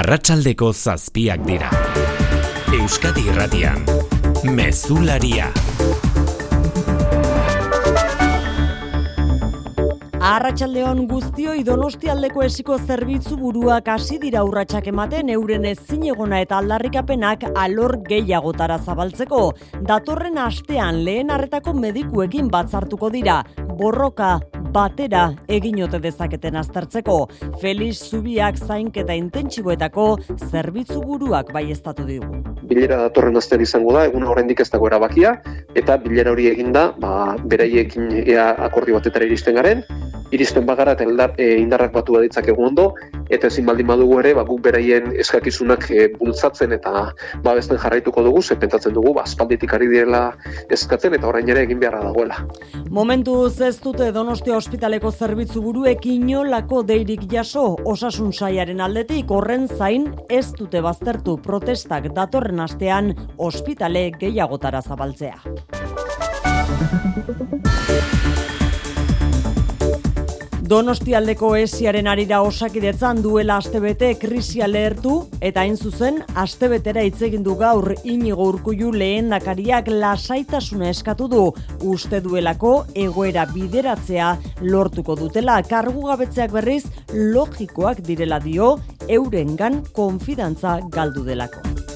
Arratsaldeko zazpiak dira. Euskadi Irratian, Mezularia. Arratxaldeon guztioi donostialdeko esiko zerbitzu buruak hasi dira urratsak ematen euren ezin egona eta aldarrikapenak alor gehiagotara zabaltzeko. Datorren astean lehen arretako medikuekin batzartuko dira. Borroka, batera egin ote dezaketen aztertzeko. Felix Zubiak zainketa intentsiboetako zerbitzu buruak bai estatu digu. Bilera datorren astean izango da, egun horrendik ez dago erabakia, eta bilera hori eginda, ba, beraiekin ea akordio batetara iristen garen, iristen bagara eta eldar, e, indarrak batu baditzakegu ondo, eta ezin baldin badugu ere, ba, guk beraien eskakizunak e, bultzatzen eta babesten jarraituko dugu, ze pentsatzen dugu, ba, aspalditik ari direla eskatzen eta orain ere egin beharra dagoela. Momentu ez dute Donostia ospitaleko zerbitzu buruek inolako deirik jaso osasun saiaren aldetik horren zain ez dute baztertu protestak datorren astean ospitale gehiagotara zabaltzea. Donostialdeko esiaren arira osakidetzan duela astebete krisia lehertu eta hain zuzen astebetera hitz egin du gaur Inigo Urkullu lehendakariak lasaitasuna eskatu du uste duelako egoera bideratzea lortuko dutela kargugabetzeak berriz logikoak direla dio eurengan konfidantza galdu delako.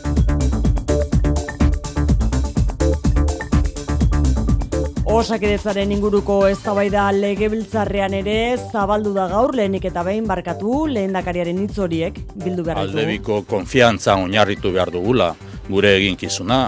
Osakidetzaren inguruko eztabaida legebiltzarrean ere zabaldu da gaur lehenik eta behin barkatu lehendakariaren hitz horiek bildu behar ditu. Aldebiko konfiantza oinarritu behar dugula gure eginkizuna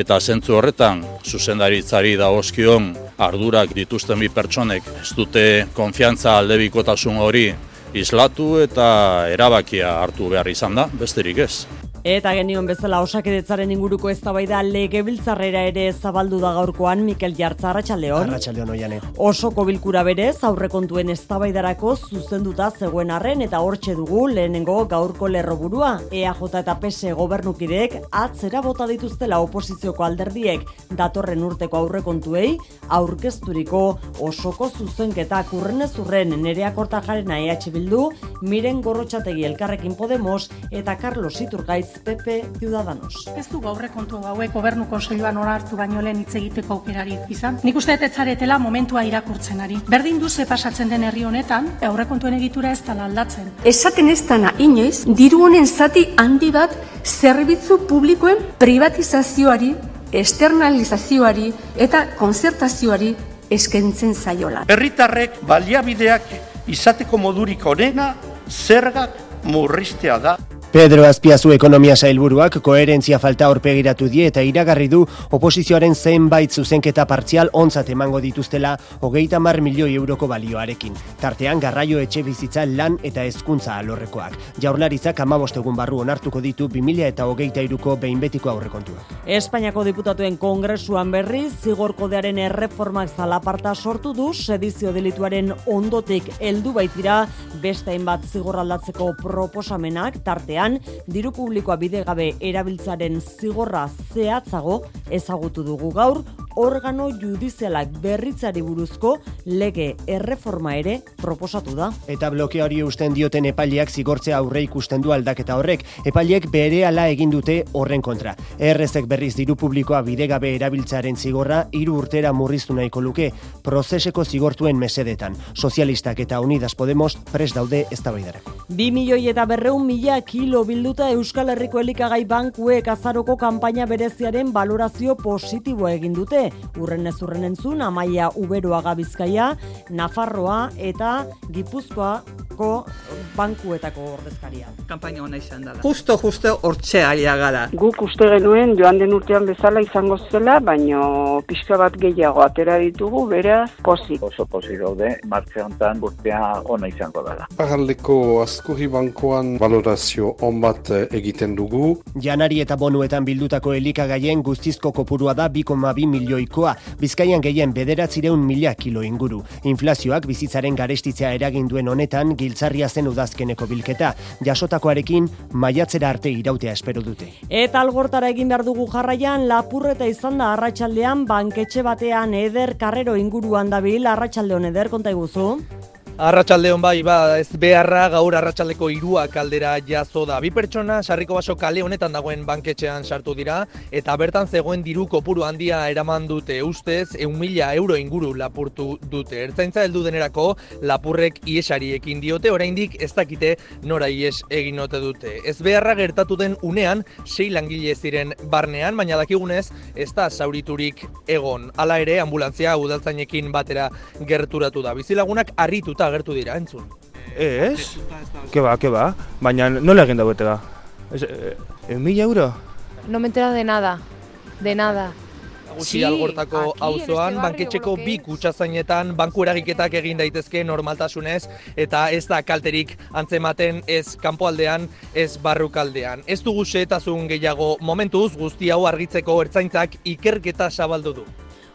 eta zentzu horretan zuzendaritzari da oskion ardurak dituzten bi pertsonek ez dute konfiantza aldebikotasun hori islatu eta erabakia hartu behar izan da, besterik ez. Eta genion bezala osakidetzaren inguruko eztabaida legebiltzarrera ere zabaldu da gaurkoan Mikel Jartza Arratsaldeon. Arratsaldeon oiane. Osoko bilkura berez aurrekontuen eztabaidarako zuzenduta zegoen arren eta hortxe dugu lehenengo gaurko lerroburua. EAJ eta PS gobernukideek atzera bota dituztela oposizioko alderdiek datorren urteko aurrekontuei aurkezturiko osoko zuzenketa kurrenez urren nerea kortajarena EH Bildu, Miren Gorrotxategi Elkarrekin Podemos eta Carlos Iturgaitz PP Ciudadanos. Ez du gaurre kontu hauek gobernu konseilua nora hartu baino lehen hitz egiteko aukerari izan. Nik uste dut etzaretela momentua irakurtzen ari. Berdin duze pasatzen den herri honetan, aurrekontuen egitura ez dala aldatzen. Esaten ez dana inoiz, diru honen zati handi bat zerbitzu publikoen privatizazioari, externalizazioari eta konzertazioari eskentzen zaiola. Herritarrek baliabideak izateko modurik onena zergak murriztea da. Pedro Azpiazu ekonomia sailburuak koherentzia falta aurpegiratu die eta iragarri du oposizioaren zenbait zuzenketa partzial ontzat emango dituztela hogeita mar milioi euroko balioarekin. Tartean garraio etxe bizitza lan eta hezkuntza alorrekoak. Jaurlaritzak amabostegun barru onartuko ditu 2000 eta hogeita iruko behinbetiko aurrekontua. Espainiako diputatuen kongresuan berriz, zigor kodearen erreformak zalaparta sortu du, sedizio delituaren ondotik heldu baitira, beste hainbat zigor aldatzeko proposamenak, tartean diru publikoa bidegabe erabiltzaren zigorra zehatzago ezagutu dugu gaur, organo judizialak berritzari buruzko lege erreforma ere proposatu da. Eta blokea hori usten dioten epaileak zigortzea aurre ikusten du aldaketa horrek. Epaileek bere ala egin dute horren kontra. Errezek berriz diru publikoa bidegabe erabiltzaren zigorra hiru urtera murriztu nahiko luke prozeseko zigortuen mesedetan. Sozialistak eta Unidas Podemos pres daude eztabaidarako. Bi milioi eta berreun mila kilo bilduta Euskal Herriko elikagai bankuek azaroko kanpaina bereziaren balorazio positiboa egin dute. Urren ez urren entzun, Amaia Uberoaga Bizkaia, Nafarroa eta Gipuzkoako bankuetako ordezkaria. Kampaina hona izan dela. Justo, justo, hortxe aia gara. Guk uste genuen joan den urtean bezala izango zela, baino pixka bat gehiago atera ditugu, beraz, pozik. Oso pozik daude, martze honetan urtea ona izango dela. Paraldeko Azkurri Bankoan valorazio on bat egiten dugu. Janari eta bonuetan bildutako elikagaien guztizko kopurua da 2,2 milioikoa, bizkaian gehien bederatzireun mila kilo inguru. Inflazioak bizitzaren garestitzea eragin duen honetan giltzarria zen udazkeneko bilketa, jasotakoarekin maiatzera arte irautea espero dute. Eta algortara egin behar dugu jarraian, lapurreta izan da arratsaldean banketxe batean eder karrero inguruan dabil, arratsalde hon eder, konta iguzu? Arratxaldeon bai, ba, ez beharra gaur arratsaldeko irua kaldera jazo da. Bi pertsona sarriko baso kale honetan dagoen banketxean sartu dira, eta bertan zegoen diru kopuru handia eraman dute ustez, eun mila euro inguru lapurtu dute. Ertzaintza heldu denerako lapurrek iesari ekin diote, oraindik ez dakite nora ies egin ote dute. Ez beharra gertatu den unean, sei langile ziren barnean, baina dakigunez, ez da zauriturik egon. Hala ere, ambulantzia udaltzainekin batera gerturatu da. Bizilagunak harrituta agertu dira, entzun. Ez, ke ba, ke ba, baina nola egin dagoete ba? Ez, e, mila euro? No me entera de nada, de nada. Gutxi algortako auzoan, banketxeko bi kutsazainetan banku eragiketak egin daitezke normaltasunez eta ez da kalterik antzematen ez kanpoaldean ez barrukaldean. Ez dugu xeetazun gehiago momentuz guzti hau argitzeko ertzaintzak ikerketa zabaldu du.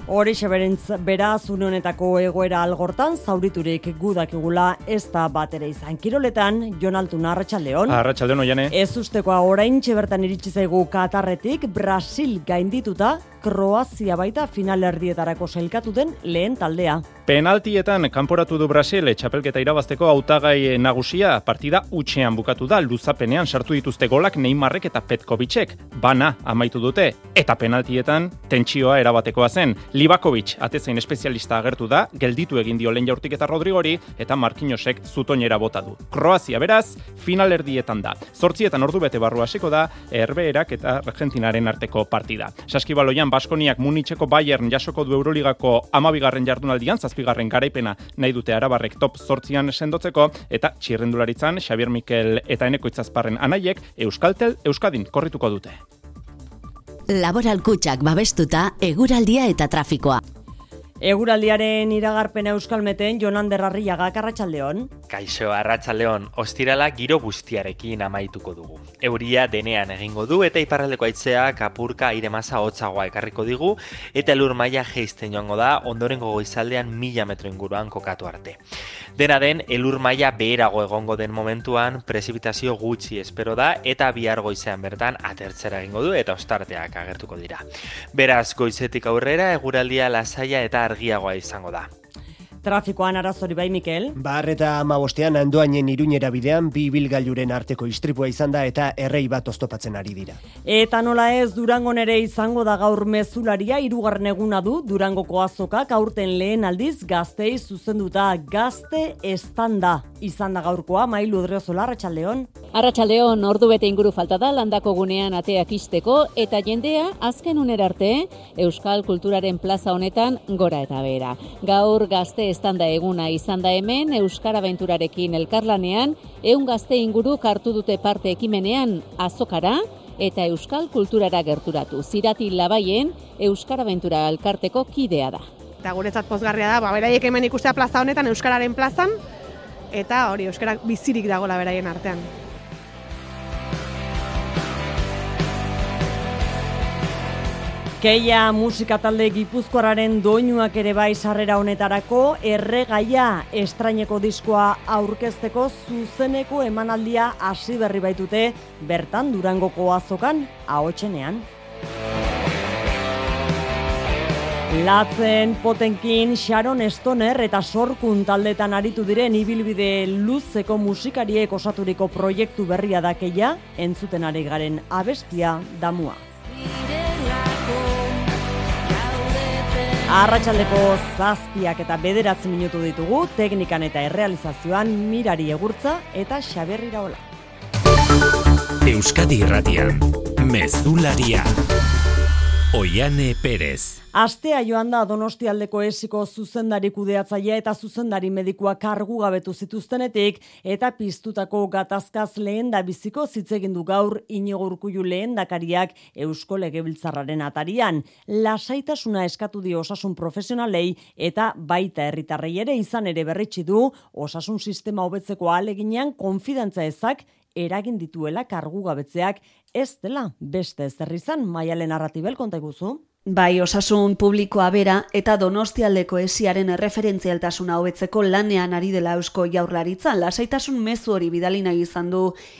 Hori seberentz beraz une honetako egoera algortan zauriturik gudakigula ez da bat ere izan. Kiroletan, Jon Altuna, Arratxaldeon. Arratxaldeon, oiane. Ez ustekoa orain txebertan iritsi zaigu Katarretik, Brasil gaindituta, Kroazia baita finalerdietarako selkatu den lehen taldea. Penaltietan kanporatu du Brasil txapelketa irabazteko hautagai nagusia. Partida utxean bukatu da luzapenean sartu dituzte golak Neymarrek eta Petkovicek. Bana amaitu dute eta penaltietan tentsioa erabatekoa zen. Libakovic atezain espezialista agertu da gelditu egin dio lehen jaurtik eta Rodrigori eta Markinosek zutoinera bota du. Kroazia beraz finalerdietan da. Zortzietan ordu bete barru hasiko da Herbeerak eta Argentinaren arteko partida. Saskibaloian Baskoniak Munitzeko Bayern jasoko du Euroligako amabigarren jardunaldian, zazpigarren garaipena nahi dute arabarrek top sortzian sendotzeko, eta txirrendularitzan Xavier Mikel eta eneko itzazparren anaiek Euskaltel Euskadin korrituko dute. Laboral kutsak babestuta, eguraldia eta trafikoa. Eguraldiaren iragarpena euskalmeten Jonan Derrarriaga Arratsaldeon. Kaixo Arratsaldeon, ostirala giro guztiarekin amaituko dugu. Euria denean egingo du eta iparraldeko aitzea kapurka aire masa hotzagoa ekarriko digu eta elur maila jeisten joango da ondorengo goizaldean mila metro inguruan kokatu arte. Dena den, elur maila beherago egongo den momentuan prezipitazio gutxi espero da eta bihar goizean bertan atertzera egingo du eta ostarteak agertuko dira. Beraz, goizetik aurrera eguraldia lasaia eta argiagoa izango da. Trafikoan arazori bai, Mikel? Bar eta amabostean andoainen iruñera bidean bi bilgailuren arteko istripua izan da eta errei bat oztopatzen ari dira. Eta nola ez Durango nere izango da gaur mezularia irugarren eguna du Durangoko azokak aurten lehen aldiz gaztei zuzenduta gazte estanda izan da gaurkoa mailu odreozola Arratxaldeon. Arratxaldeon ordu bete inguru falta da landako gunean ateak isteko eta jendea azken uner arte Euskal Kulturaren plaza honetan gora eta bera. Gaur gazte estanda eguna izan da hemen Euskara Benturarekin elkarlanean, eun gazte inguru hartu dute parte ekimenean azokara eta Euskal Kulturara gerturatu. Zirati labaien Euskara Bentura elkarteko kidea da. Eta guretzat pozgarria da, ba, beraiek hemen ikustea plaza honetan, Euskararen plazan, eta hori, Euskara bizirik dagoela beraien artean. Keia musika talde gipuzkoararen doinuak ere bai sarrera honetarako erregaia estraineko diskoa aurkezteko zuzeneko emanaldia hasi berri baitute bertan durangoko azokan ahotsenean. Latzen potenkin Sharon Stoner eta sorkun taldetan aritu diren ibilbide luzeko musikariek osaturiko proiektu berria dakeia, entzuten ari garen abestia damua. Arratxaldeko zazpiak eta bederatzi minutu ditugu, teknikan eta errealizazioan mirari egurtza eta xaberri raola. Euskadi Irratian, Mezularia. Oiane Perez. Astea joan da Donostialdeko esiko zuzendari kudeatzailea eta zuzendari medikua kargu gabetu zituztenetik eta piztutako gatazkaz lehen da biziko zitzegin du gaur inigo urkullu lehen dakariak Eusko Legebiltzarraren atarian. Lasaitasuna eskatu dio osasun profesionalei eta baita herritarrei ere izan ere berritsi du osasun sistema hobetzeko aleginean konfidantza ezak eragin dituela kargu gabetzeak ez dela beste zer izan maialen narratibel konta iguzu. Bai, osasun publikoa bera eta donostialdeko esiaren erreferentzialtasuna hobetzeko lanean ari dela eusko jaurlaritza, lasaitasun mezu hori bidali nahi izan du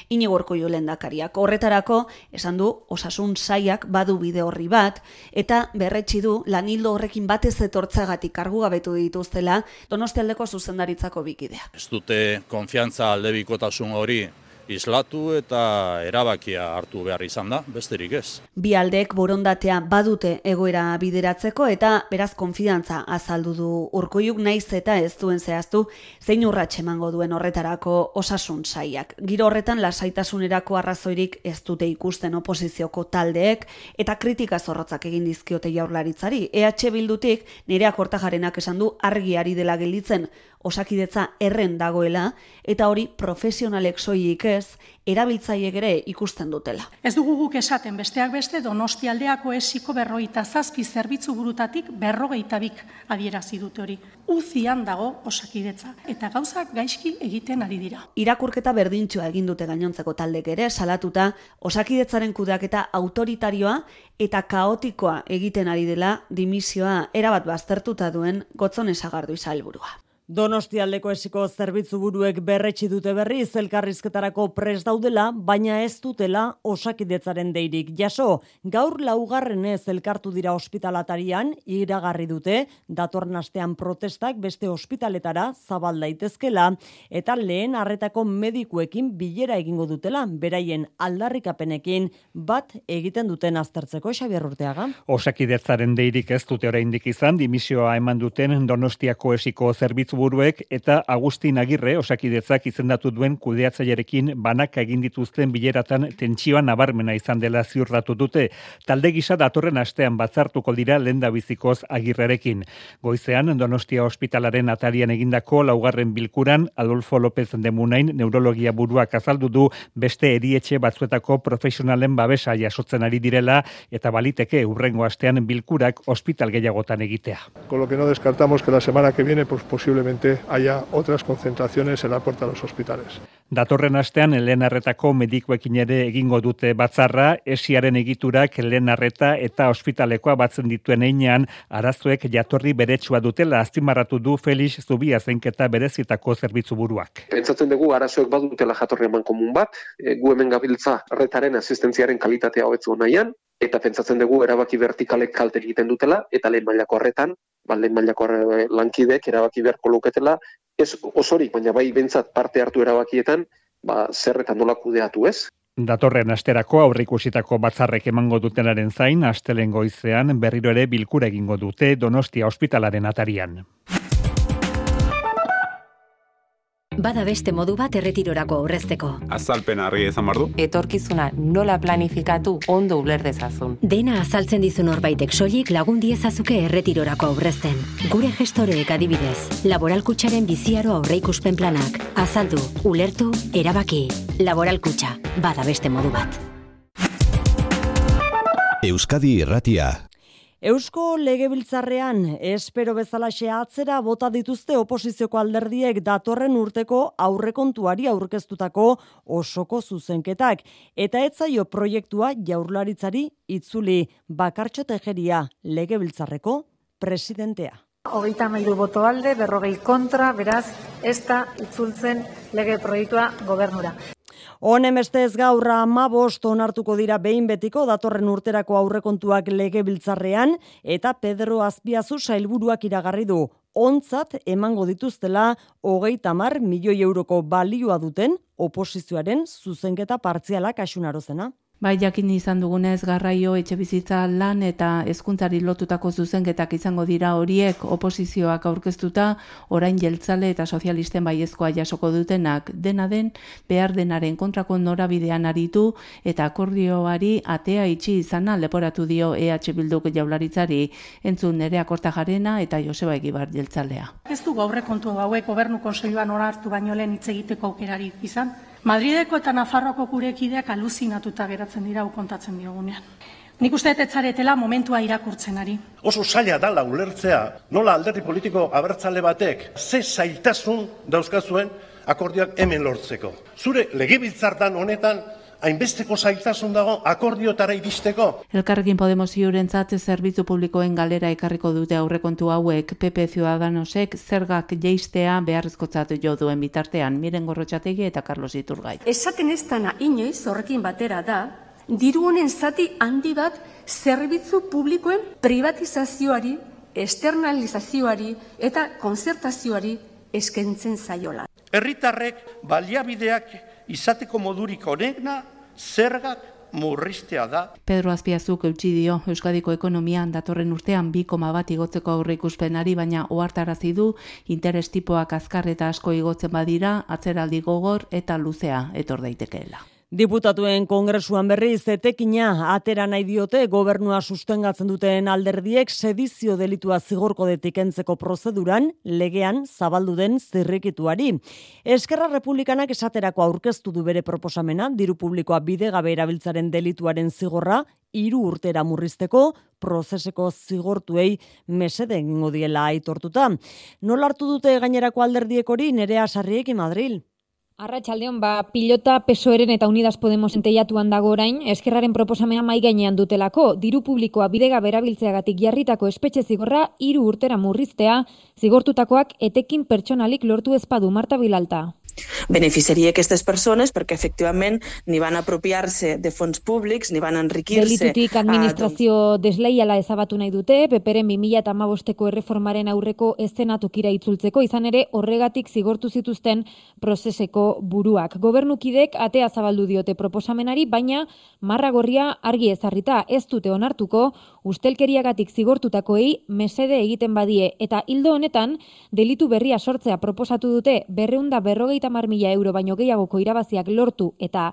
inigorko jolendakariak. Horretarako, esan du, osasun saiak badu bide horri bat, eta berretsi du lanildo horrekin batez etortzagatik kargu gabetu dituztela donostialdeko zuzendaritzako bikideak. Ez dute konfiantza aldebikotasun hori islatu eta erabakia hartu behar izan da, besterik ez. Bi aldeek borondatea badute egoera bideratzeko eta beraz konfidantza azaldu du urkoiuk naiz eta ez duen zehaztu zein urratxe emango duen horretarako osasun saiak. Giro horretan lasaitasunerako arrazoirik ez dute ikusten oposizioko taldeek eta kritika zorrotzak egin dizkiote jaurlaritzari. EH Bildutik nireak hortajarenak esan du argiari dela gelditzen osakidetza erren dagoela eta hori profesionalek soilik ez erabiltzaileek ere ikusten dutela. Ez dugu guk esaten besteak beste Donostialdeako esiko berroita zazpi zerbitzu burutatik berrogeita bik adierazi dute hori. Uzian dago osakidetza eta gauzak gaizki egiten ari dira. Irakurketa berdintxoa egin dute gainontzeko taldek ere salatuta osakidetzaren kudeaketa autoritarioa eta kaotikoa egiten ari dela dimisioa erabat baztertuta duen gotzon esagardu izalburua. Donostialdeko esiko zerbitzu buruek berretsi dute berri zelkarrizketarako pres daudela, baina ez dutela osakidetzaren deirik. Jaso, gaur laugarren ez elkartu dira ospitalatarian, iragarri dute, datorren astean protestak beste ospitaletara zabal daitezkela, eta lehen arretako medikuekin bilera egingo dutela, beraien aldarrikapenekin bat egiten duten aztertzeko Xabier Urteaga. Osakidetzaren deirik ez dute oraindik izan, dimisioa eman duten Donostiako esiko zerbitzu buruek eta Agustin Agirre osakidetzak izendatu duen kudeatzailerekin banaka egin dituzten bileratan tentsioa nabarmena izan dela ziurratu dute. Talde gisa datorren astean batzartuko dira lenda bizikoz Agirrerekin. Goizean Donostia Hospitalaren atarian egindako laugarren bilkuran Adolfo López de Munain neurologia buruak azaldu du beste erietxe batzuetako profesionalen babesa jasotzen ari direla eta baliteke urrengo astean bilkurak ospital gehiagotan egitea. Con lo que no descartamos que la semana que viene pues posible haya otras concentraciones en la puerta de los hospitales. Datorren astean lehen arretako medikuekin ere egingo dute batzarra, esiaren egiturak lehen arreta eta ospitalekoa batzen dituen einean, arazoek jatorri beretsua dutela aztimarratu du Felix Zubia zenketa berezitako zerbitzu buruak. Pentsatzen dugu arazoek badutela jatorri eman komun bat, e, gu hemen gabiltza arretaren asistentziaren kalitatea hobetzu nahian, eta pentsatzen dugu erabaki vertikalek kalte egiten dutela, eta lehen mailako horretan, balden mailako lankidek erabaki beharko luketela, ez osorik, baina bai bentsat parte hartu erabakietan, ba, zerretan nola kudeatu ez. Datorren asterako aurrikusitako batzarrek emango dutenaren zain, astelen goizean berriro ere bilkura egingo dute Donostia Hospitalaren atarian. Bada beste modu bat erretirorako aurrezteko. Azalpen harri ezan bardu? Etorkizuna nola planifikatu ondo uler dezazun. Dena azaltzen dizu norbaitek soilik lagun diezazuke erretirorako aurrezten. Gure gestoreek adibidez, laboralkutxaren biziaro aurreikuspen planak. Azaldu, ulertu, erabaki. Laboralkutxa, bada beste modu bat. Euskadi Irratia Eusko legebiltzarrean espero bezalaxe atzera bota dituzte oposizioko alderdiek datorren urteko aurrekontuari aurkeztutako osoko zuzenketak eta etzaio proiektua jaurlaritzari itzuli bakartxo tejeria legebiltzarreko presidentea. Hogeita mairu boto alde, berrogei kontra, beraz, ez da itzultzen lege proiektua gobernura. Honen bestez gaur amabost onartuko dira behin betiko datorren urterako aurrekontuak legebiltzarrean eta Pedro Azpiazu sailburuak iragarri du ontzat emango dituztela hogeita mar milioi euroko balioa duten oposizioaren zuzenketa partzialak asunarozena. Bai, jakin izan dugunez garraio etxe bizitza lan eta hezkuntzari lotutako zuzenketak izango dira horiek oposizioak aurkeztuta, orain jeltzale eta sozialisten baiezkoa jasoko dutenak. Dena den, behar denaren kontrako norabidean aritu eta akordioari atea itxi izana leporatu dio EH Bilduk jaularitzari. Entzun nerea kortajarena eta Joseba Egibar jeltzalea. Ez du gaurre kontu hauek gobernu konseioan hartu baino lehen hitz egiteko aukerari izan, Madrideko eta Nafarroako gurekideak aluzinatuta geratzen dira kontatzen diogunean. Nik uste etzaretela momentua irakurtzen ari. Oso zaila dala ulertzea, nola alderdi politiko abertzale batek, ze zailtasun dauzkazuen akordioak hemen lortzeko. Zure legibiltzartan honetan hainbesteko zailtasun dago akordiotara iristeko. Elkarrekin Podemos iurentzat zerbitzu publikoen galera ekarriko dute aurrekontu hauek PP Ciudadanosek zergak jeistea beharrezkotzat jo duen bitartean Miren Gorrotxategi eta Carlos Iturgai. Esaten ez dana inoiz horrekin batera da, diru honen zati handi bat zerbitzu publikoen privatizazioari, externalizazioari eta konzertazioari eskentzen zaiola. Herritarrek baliabideak izateko modurik onena zergak murriztea da. Pedro Azpiazuk eutxi dio Euskadiko ekonomian datorren urtean bi koma bat igotzeko aurre ikuspenari, baina ohartarazi du interes tipoak azkar eta asko igotzen badira, atzeraldi gogor eta luzea etor daitekeela. Diputatuen kongresuan berriz etekina atera nahi diote gobernua sustengatzen duten alderdiek sedizio delitua zigorko detikentzeko prozeduran legean zabaldu den zirrikituari. Eskerra Republikanak esaterako aurkeztu du bere proposamena diru publikoa bide gabe erabiltzaren delituaren zigorra hiru urtera murrizteko prozeseko zigortuei mesede egingo diela aitortuta. Nola hartu dute gainerako alderdiek hori nerea sarriek Madril? Arratxaldeon, ba, pilota pesoeren eta Unidas Podemos enteiatuan dago orain, eskerraren proposamena mai gainean dutelako, diru publikoa bidega berabiltzeagatik jarritako espetxe zigorra hiru urtera murriztea, zigortutakoak etekin pertsonalik lortu ezpadu Marta Bilalta beneficiaria aquestes persones perquè efectivament ni van apropiar-se de fons públics, ni van enriquir-se... Delitutik administrazio a, desleiala ezabatu nahi dute, peperen 2000 eta amabosteko erreformaren aurreko eszenatukira itzultzeko, izan ere horregatik zigortu zituzten prozeseko buruak. Gobernukidek atea zabaldu diote proposamenari, baina marra gorria argi ezarrita ez dute onartuko, ustelkeriagatik zigortutakoei mesede egiten badie, eta hildo honetan, delitu berria sortzea proposatu dute berreunda berrogeita mar mila euro baino gehiagoko irabaziak lortu eta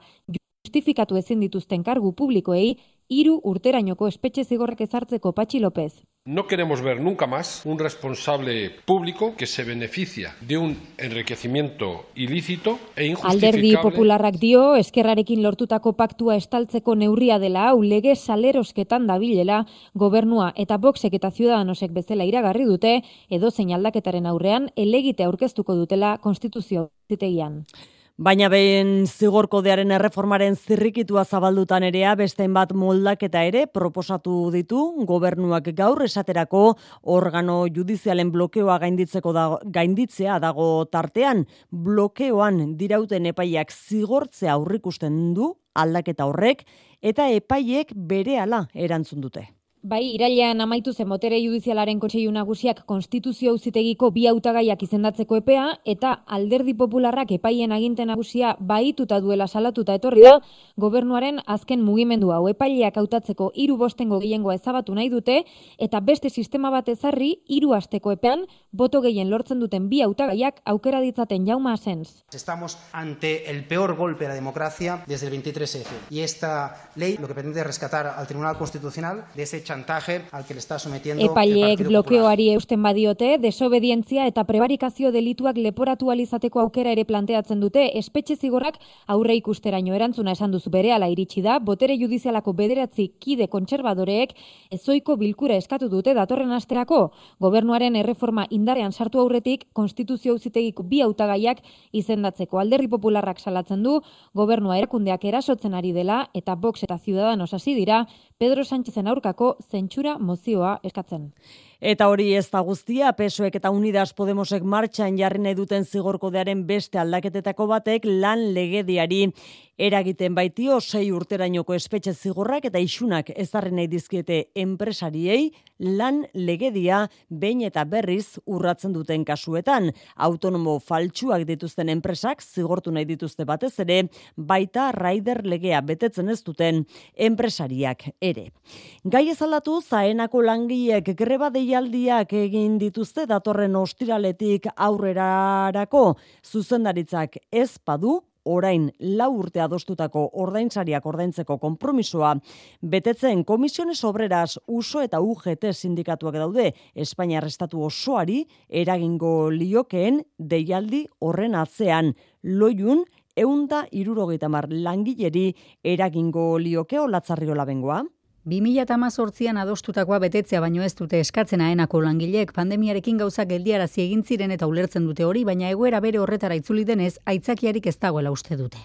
justifikatu ezin dituzten kargu publikoei, hiru urterainoko espetxe zigorrak ezartzeko Patxi López. No queremos ver nunca más un responsable público que se beneficia de un enriquecimiento ilícito e injustificable. Alderdi popularrak dio, eskerrarekin lortutako paktua estaltzeko neurria dela hau lege salerosketan dabilela, gobernua eta boxek eta ciudadanosek bezala iragarri dute, edo zein aldaketaren aurrean, elegite aurkeztuko dutela konstituzio zitegian. Baina behin zigorkodearen erreformaren zirrikitua zabaldutan erea bestein bat moldaketa ere proposatu ditu gobernuak gaur esaterako organo judizialen blokeoa gainditzeko da, gainditzea dago tartean blokeoan dirauten epaiak zigortzea aurrikusten du aldaketa horrek eta epaiek berehala erantzun dute. Bai, irailean amaitu zen botere judizialaren kontseilu nagusiak konstituzio auzitegiko bi hautagaiak izendatzeko epea eta alderdi popularrak epaien aginten nagusia baituta duela salatuta etorri da gobernuaren azken mugimendu hau epaileak hautatzeko hiru bostengo gehiengoa ezabatu nahi dute eta beste sistema bat ezarri hiru asteko epean boto gehien lortzen duten bi hautagaiak aukera ditzaten Jauma Asens. Estamos ante el peor golpe a la democracia desde el 23F y esta ley lo que pretende rescatar al Tribunal Constitucional de ese chantaje al que le está sometiendo Epaileek blokeoari eusten badiote, desobedientzia eta prebarikazio delituak leporatu alizateko aukera ere planteatzen dute, espetxe zigorrak aurre ikusteraino erantzuna esan duzu bere ala iritsi da, botere judizialako bederatzi kide kontserbadoreek ezoiko bilkura eskatu dute datorren asterako, gobernuaren erreforma indarean sartu aurretik, konstituzio auzitegiko bi hautagaiak izendatzeko. Alderri popularrak salatzen du, gobernua erakundeak erasotzen ari dela, eta Vox eta Ciudadanos hasi dira, Pedro Sánchezen aurkako zentsura mozioa eskatzen. Eta hori ez da guztia, pesoek eta unidas Podemosek martxan jarri nahi duten zigorkodearen beste aldaketetako batek lan legediari eragiten baitio sei urterainoko espetxe zigorrak eta isunak ezarri nahi dizkiete enpresariei lan legedia behin eta berriz urratzen duten kasuetan. Autonomo faltsuak dituzten enpresak zigortu nahi dituzte batez ere, baita raider legea betetzen ez duten enpresariak ere. Gai ezaldatu zaenako langiek greba deialdiak egin dituzte datorren ostiraletik aurrerarako. Zuzendaritzak ez badu orain lau urte adostutako ordainsariak ordaintzeko konpromisoa. Betetzen komisiones obreras uso eta UGT sindikatuak daude. Espainiar estatu osoari eragingo liokeen deialdi horren atzean. Loiun eunda irurogeita mar langileri eragingo lioke olatzarriola bengoa. 2018an adostutakoa betetzea baino ez dute eskatzen aenako langileek pandemiarekin gauzak geldiarazi egin ziren eta ulertzen dute hori, baina egoera bere horretara itzuli denez aitzakiarik ez dagoela uste dute.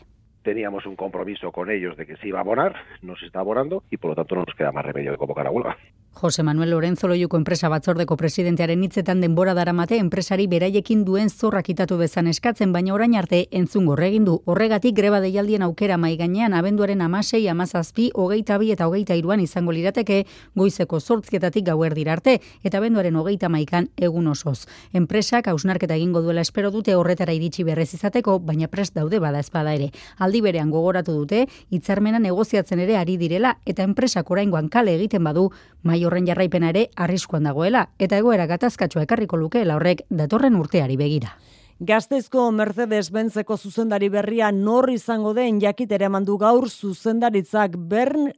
teníamos un compromiso con ellos de que se iba a abonar, no se está abonando y por lo tanto no nos queda más remedio de convocar a huelga. Jose Manuel Lorenzo Loiuko enpresa batzordeko presidentearen hitzetan denbora daramate enpresari beraiekin duen zorrak itatu bezan eskatzen, baina orain arte entzun gorregin du. Horregatik greba deialdien aukera mai gainean abenduaren amasei, amazazpi, hogeita bi eta hogeita iruan izango lirateke goizeko zortzketatik gauer arte eta abenduaren hogeita maikan egun osoz. Enpresak hausnarketa egingo duela espero dute horretara iritsi berrez izateko, baina prest daude bada espada ere. Aldi berean gogoratu dute, hitzarmena negoziatzen ere ari direla eta enpresak oraingoan kale egiten badu, mai horren jarraipena ere arriskuan dagoela eta egoera gatazkatsua ekarriko lukeela horrek datorren urteari begira. Gaztezko Mercedes-Benzeko zuzendari berria nor izango den jakitere mandu gaur zuzendaritzak Bern,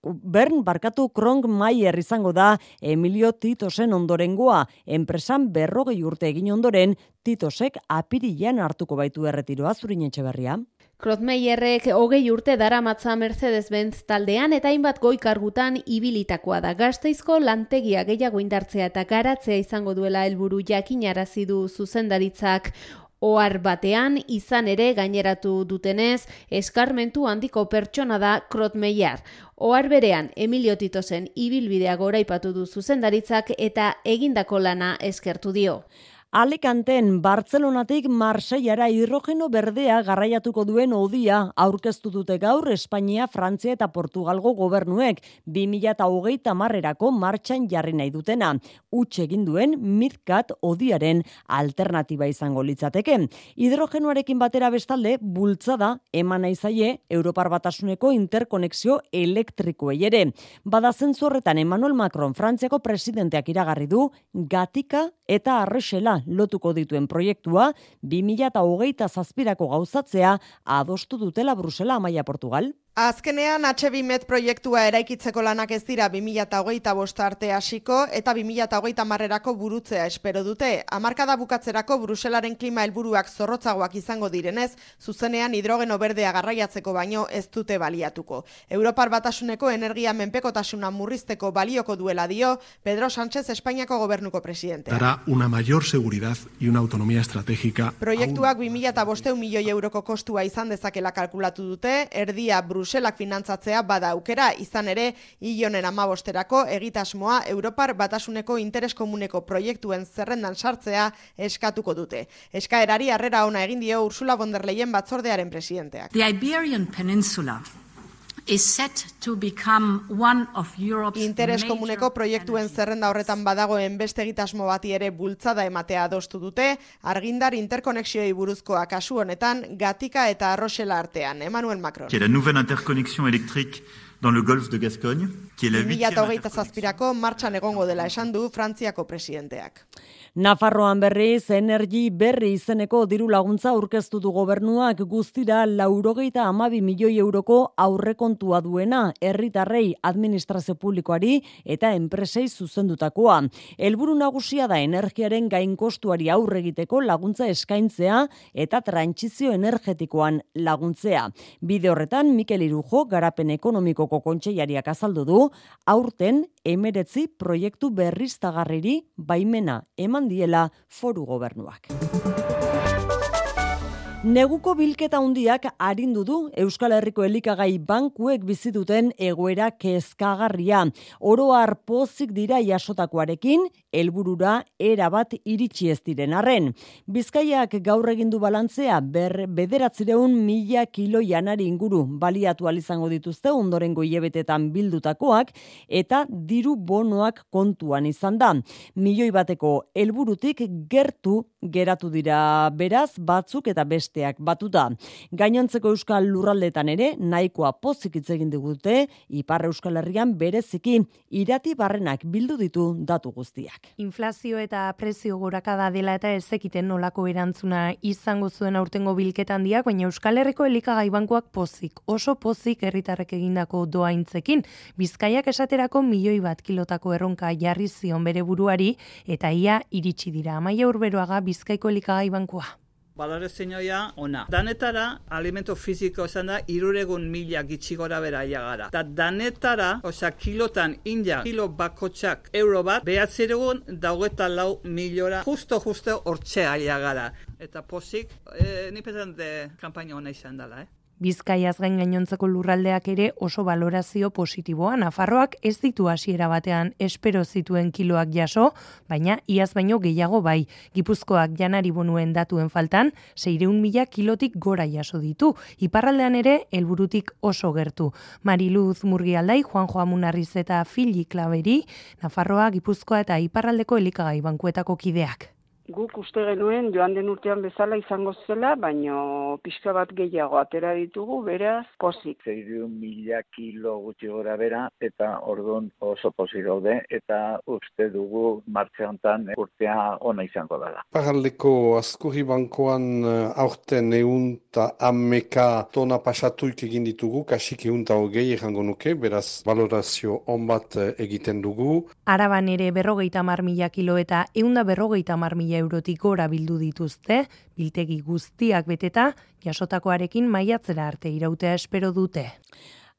Bern barkatu Kronk Mayer izango da Emilio Titosen ondorengoa. Enpresan berrogei urte egin ondoren Titosek apirilean hartuko baitu erretiroa zurin etxe berria. Krotmeierrek hogei urte dara matza Mercedes-Benz taldean eta hainbat goi kargutan ibilitakoa da. Gazteizko lantegia gehiago indartzea eta garatzea izango duela helburu jakinarazi du zuzendaritzak ohar batean izan ere gaineratu dutenez eskarmentu handiko pertsona da Krotmeier. Ohar berean Emilio Titosen ibilbidea goraipatu du zuzendaritzak eta egindako lana eskertu dio. Alicanten Bartzelonatik Marseiara hidrogeno berdea garraiatuko duen odia aurkeztu dute gaur Espainia, Frantzia eta Portugalgo gobernuek 2030 marrerako martxan jarri nahi dutena. Uts egin duen Midcat odiaren alternativa izango litzateke. Hidrogenoarekin batera bestalde bultzada eman nahi zaie Europar Batasuneko interkonexio elektrikoei ere. Bada horretan Emmanuel Macron Frantziako presidenteak iragarri du gatika eta arresela lotuko dituen proiektua 2008 zazpirako gauzatzea adostu dutela Brusela Amaia Portugal. Azkenean HB Met proiektua eraikitzeko lanak ez dira 2008 bosta arte hasiko eta 2008 marrerako burutzea espero dute. Amarkada bukatzerako Bruselaren klima helburuak zorrotzagoak izango direnez, zuzenean hidrogeno berdea garraiatzeko baino ez dute baliatuko. Europar batasuneko energia menpekotasuna murrizteko balioko duela dio Pedro Sánchez Espainiako gobernuko presidente. Dará una mayor seguridad y una autonomía estratégica. Proiektuak 2008 milioi euroko kostua izan dezakela kalkulatu dute, erdia Bruselak finantzatzea bada aukera izan ere ionen amabosterako egitasmoa Europar batasuneko interes komuneko proiektuen zerrendan sartzea eskatuko dute. Eskaerari harrera ona egin dio Ursula von der Leyen batzordearen presidenteak. The Iberian Peninsula Interes komuneko proiektuen zerrenda horretan badagoen beste egitasmo bati ere bultzada ematea adostu dute, argindar interkonexioei buruzkoa kasu honetan Gatika eta Arroxela artean, Emmanuel Macron. Qui est la nouvelle interconnexion électrique dans le golfe de Gascogne, qui est la 2008 zazpirako martxan egongo dela esan du Frantziako presidenteak. Nafarroan berriz, energi berri izeneko diru laguntza aurkeztu du gobernuak guztira laurogeita amabi milioi euroko aurrekontua duena herritarrei administrazio publikoari eta enpresei zuzendutakoa. Helburu nagusia da energiaren gain kostuari aurre egiteko laguntza eskaintzea eta trantsizio energetikoan laguntzea. Bide horretan Mikel Irujo garapen ekonomikoko kontseilariak azaldu du aurten emeretzi proiektu berriztagarriri baimena eman diela foru gobernuak. Neguko bilketa handiak arindu du Euskal Herriko elikagai bankuek bizi duten egoera kezkagarria. Oroar pozik dira jasotakoarekin, helburura era bat iritsi ez diren arren. Bizkaiak gaur egin du balantzea ber bederatzireun mila kilo janari inguru baliatu izango dituzte ondorengo hilebetetan bildutakoak eta diru bonoak kontuan izan da. Milioi bateko helburutik gertu geratu dira beraz batzuk eta beste besteak batuta. Gainontzeko euskal lurraldetan ere, nahikoa pozik hitz egin digute, Ipar Euskal Herrian bereziki irati barrenak bildu ditu datu guztiak. Inflazio eta prezio gorakada dela eta ezekiten nolako erantzuna izango zuen aurtengo bilketan diak, baina Euskal Herriko elikagai bankuak pozik, oso pozik herritarrek egindako doaintzekin. Bizkaiak esaterako milioi bat kilotako erronka jarri zion bere buruari eta ia iritsi dira. Amaia urberoaga Bizkaiko elikagai bankua balore zeinoia ona. Danetara, alimento fiziko esan da, iruregun mila gitsi gora bera gara. Da danetara, osea, kilotan inja, kilo bakotxak euro bat, behatziregun daugeta lau miliora, justo, justo, hortxe gara. Eta pozik, e, nipetan de kampaina hona izan dela, eh? Bizkaiaz gain gainontzeko lurraldeak ere oso balorazio positiboa. Nafarroak ez ditu hasiera batean espero zituen kiloak jaso, baina iaz baino gehiago bai. Gipuzkoak janari bonuen datuen faltan, seireun mila kilotik gora jaso ditu. Iparraldean ere, helburutik oso gertu. Mariluz Murgialdai, Juan Joa Munarriz eta Fili Klaveri, Nafarroa, Gipuzkoa eta Iparraldeko elikagai bankuetako kideak guk uste genuen joan den urtean bezala izango zela, baino pixka bat gehiago atera ditugu, beraz, pozik. Zeiru mila kilo gutxi gora bera, eta orduan oso pozik daude, eta uste dugu martxe hontan urtea ona izango dela. Paraldeko askurri bankoan eh, aurten egun eta ameka tona pasatuik egin ditugu, kasik egun eta hogei egango nuke, beraz valorazio onbat eh, egiten dugu. Araban ere berrogeita mar mila kilo eta egun da berrogeita mar mila eurotik gora bildu dituzte, biltegi guztiak beteta, jasotakoarekin maiatzera arte irautea espero dute.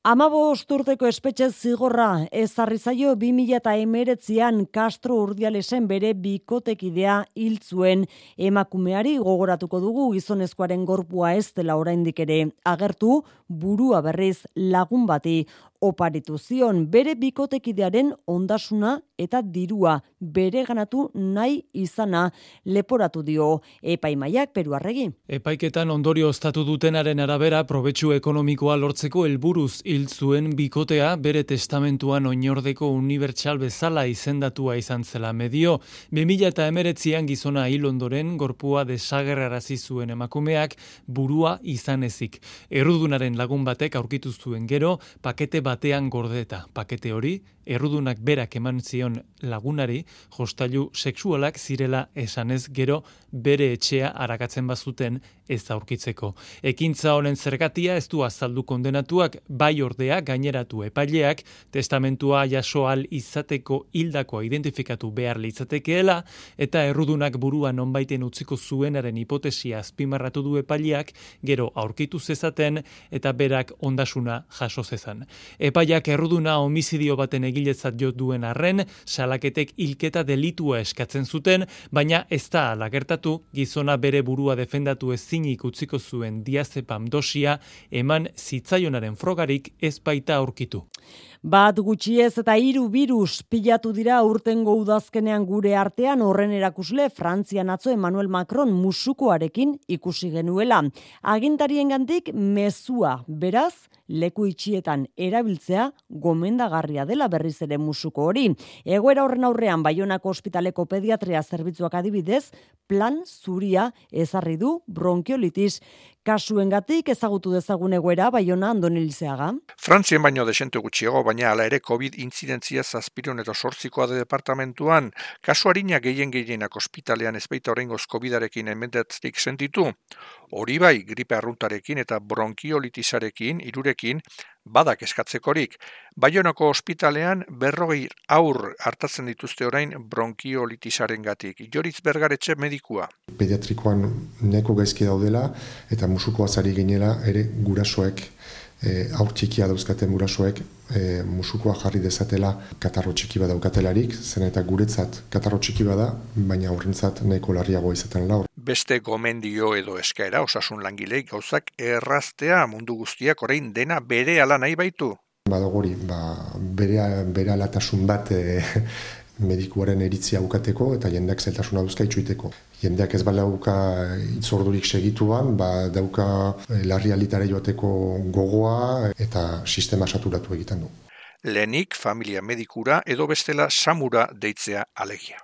Amabo osturteko espetxe zigorra ezarri zaio 2008an Castro Urdialesen bere bikotekidea hiltzuen emakumeari gogoratuko dugu gizonezkoaren gorpua ez dela oraindik ere. Agertu burua berriz lagun bati oparitu zion bere bikotekidearen ondasuna eta dirua bere ganatu nahi izana leporatu dio epaimaiak peruarregi. Epaiketan ondorio ostatu dutenaren arabera probetxu ekonomikoa lortzeko helburuz hil zuen bikotea bere testamentuan oinordeko unibertsal bezala izendatua izan zela medio. 2000 eta emeretzian gizona hil ondoren gorpua desagerrarazi zuen emakumeak burua izan ezik. Errudunaren lagun batek aurkitu zuen gero pakete batean gordeta. Pakete hori errudunak berak eman zion lagunari jostailu sexualak zirela esanez gero bere etxea arakatzen bazuten ez aurkitzeko. Ekintza honen zergatia ez du azaldu kondenatuak bai ordea gaineratu epaileak testamentua jasoal izateko hildakoa identifikatu behar litzatekeela eta errudunak buruan onbaiten utziko zuenaren hipotesia azpimarratu du epaileak gero aurkitu zezaten eta berak ondasuna jaso zezan. Epaileak erruduna homizidio baten egilezat jo duen arren, salaketek hilketa delitua eskatzen zuten, baina ez da alagertatu gizona bere burua defendatu ezinik utziko zuen diazepam dosia eman zitzaionaren frogarik ez baita aurkitu. Bat gutxiez eta hiru virus pilatu dira urtengo udazkenean gure artean horren erakusle Frantzian atzo Emmanuel Macron musukoarekin ikusi genuela. Agintarien gantik mezua, beraz, leku itxietan erabiltzea gomendagarria dela berriz ere musuko hori. Egoera horren aurrean Baionako ospitaleko pediatria zerbitzuak adibidez, plan zuria ezarri du bronkiolitis kasuengatik ezagutu dezagun egoera Baiona Andonelizeaga. Frantzien baino desente gutxiago, baina hala ere COVID intzidentzia zazpiron eta sortzikoa de departamentuan, kasu harina gehien gehienak ospitalean ezpeita horrengoz COVID-arekin emendatzik sentitu. Hori bai, gripe arruntarekin eta bronkiolitisarekin, irurekin, badak eskatzekorik. Baionako ospitalean berrogei aur hartatzen dituzte orain bronkiolitisaren gatik. Joritz Bergaretxe medikua. Pediatrikoan neko gaizki daudela eta musuko azari ginela ere gurasoek e, aur txikia dauzkaten gurasoek e, musukoa jarri dezatela katarro txiki bada daukatelarik, zen eta guretzat katarro txiki bada, baina aurrentzat nahiko larriago izaten laur. Beste gomendio edo eskaera osasun langilei gauzak erraztea mundu guztiak orain dena bere ala nahi baitu. Badogori, ba, bere, bere alatasun bat e, medikuaren eritzia bukateko eta jendeak zeltasuna duzka itxuiteko. Jendeak ez bala dauka itzordurik segituan, ba, dauka e, larri alitare joateko gogoa eta sistema saturatu egiten du. Lenik, familia medikura edo bestela samura deitzea alegia.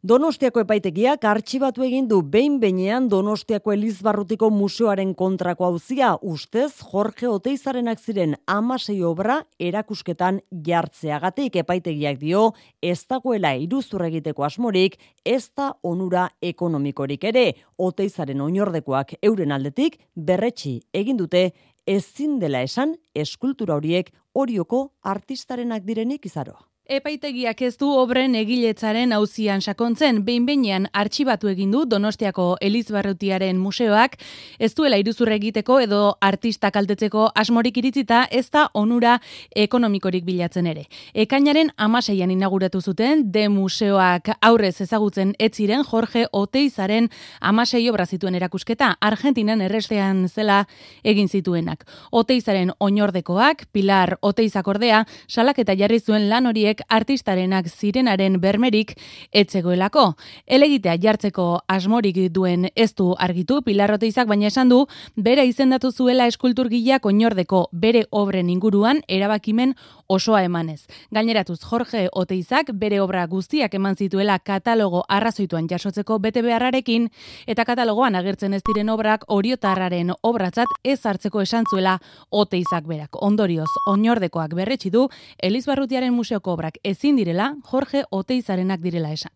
Donostiako epaitegiak artxibatu egin du behin beinean Donostiako Elizbarrutiko museoaren kontrako hauzia ustez Jorge Oteizarenak ziren amasei obra erakusketan jartzeagatik epaitegiak dio ez dagoela iruzur egiteko asmorik ez da onura ekonomikorik ere Oteizaren oinordekoak euren aldetik berretsi egin dute ezin dela esan eskultura horiek orioko artistarenak direnik izaroa. Epaitegiak ez du obren egiletzaren auzian sakontzen, behin behinean artxibatu egin du Donostiako Elizbarrutiaren museoak, ez duela iruzurre egiteko edo artista kaltetzeko asmorik iritzita ez da onura ekonomikorik bilatzen ere. Ekainaren amaseian inauguratu zuten, de museoak aurrez ezagutzen ez ziren Jorge Oteizaren amasei obra zituen erakusketa, Argentinan errestean zela egin zituenak. Oteizaren oinordekoak, Pilar Oteizak ordea, salak eta jarri zuen lan horiek artistarenak zirenaren bermerik etzegoelako. Elegitea jartzeko asmorik duen ez du argitu Pilarroteizak baina esan du bere izendatu zuela eskulturgileak oinordeko bere obren inguruan erabakimen osoa emanez. Gaineratuz Jorge Oteizak bere obra guztiak eman zituela katalogo arrazoituan jasotzeko bete beharrarekin eta katalogoan agertzen ez diren obrak oriotarraren obratzat ez hartzeko esan zuela Oteizak berak. Ondorioz, oinordekoak berretsi du Elizbarrutiaren museoko obrak ezin direla Jorge Oteizarenak direla esan.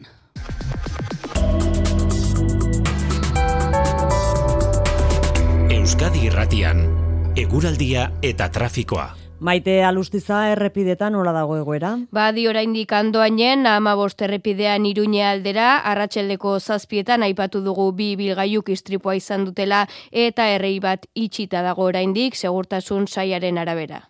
Euskadi Irratian, eguraldia eta trafikoa. Maite alustiza errepidetan hola dago egoera? Badi oraindik andoainen, ama bost errepidean iruñe aldera, arratxeldeko zazpietan aipatu dugu bi bilgaiuk istripua izan dutela eta errei bat itxita dago oraindik segurtasun saiaren arabera.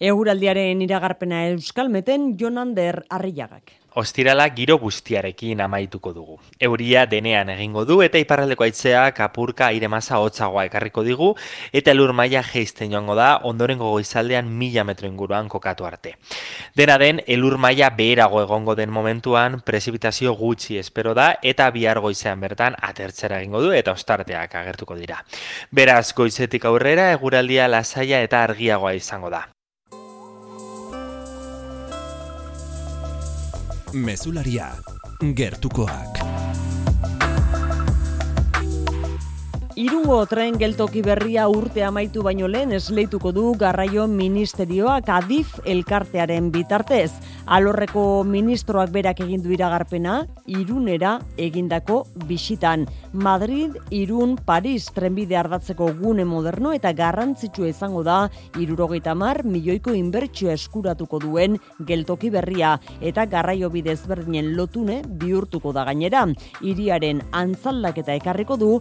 Eguraldiaren iragarpena euskalmeten Jonander Arriagak. Ostirala giro guztiarekin amaituko dugu. Euria denean egingo du eta iparraldeko aitzea kapurka aire masa hotzagoa ekarriko digu eta elur maila geizten joango da ondorengo goizaldean mila metro inguruan kokatu arte. Dena den elur maila beherago egongo den momentuan prezipitazio gutxi espero da eta bihar goizean bertan atertzera egingo du eta ostarteak agertuko dira. Beraz goizetik aurrera eguraldia lasaia eta argiagoa izango da. Mesularia, gertukoak. Irungo tren geltoki berria urte amaitu baino lehen esleituko du garraio ministerioak adif elkartearen bitartez. Alorreko ministroak berak egin du iragarpena, irunera egindako bisitan. Madrid, Irun, Paris trenbide ardatzeko gune moderno eta garrantzitsua izango da irurogeita mar milioiko inbertsio eskuratuko duen geltoki berria eta garraio bidez berdinen lotune bihurtuko da gainera. Iriaren antzaldaketa ekarriko du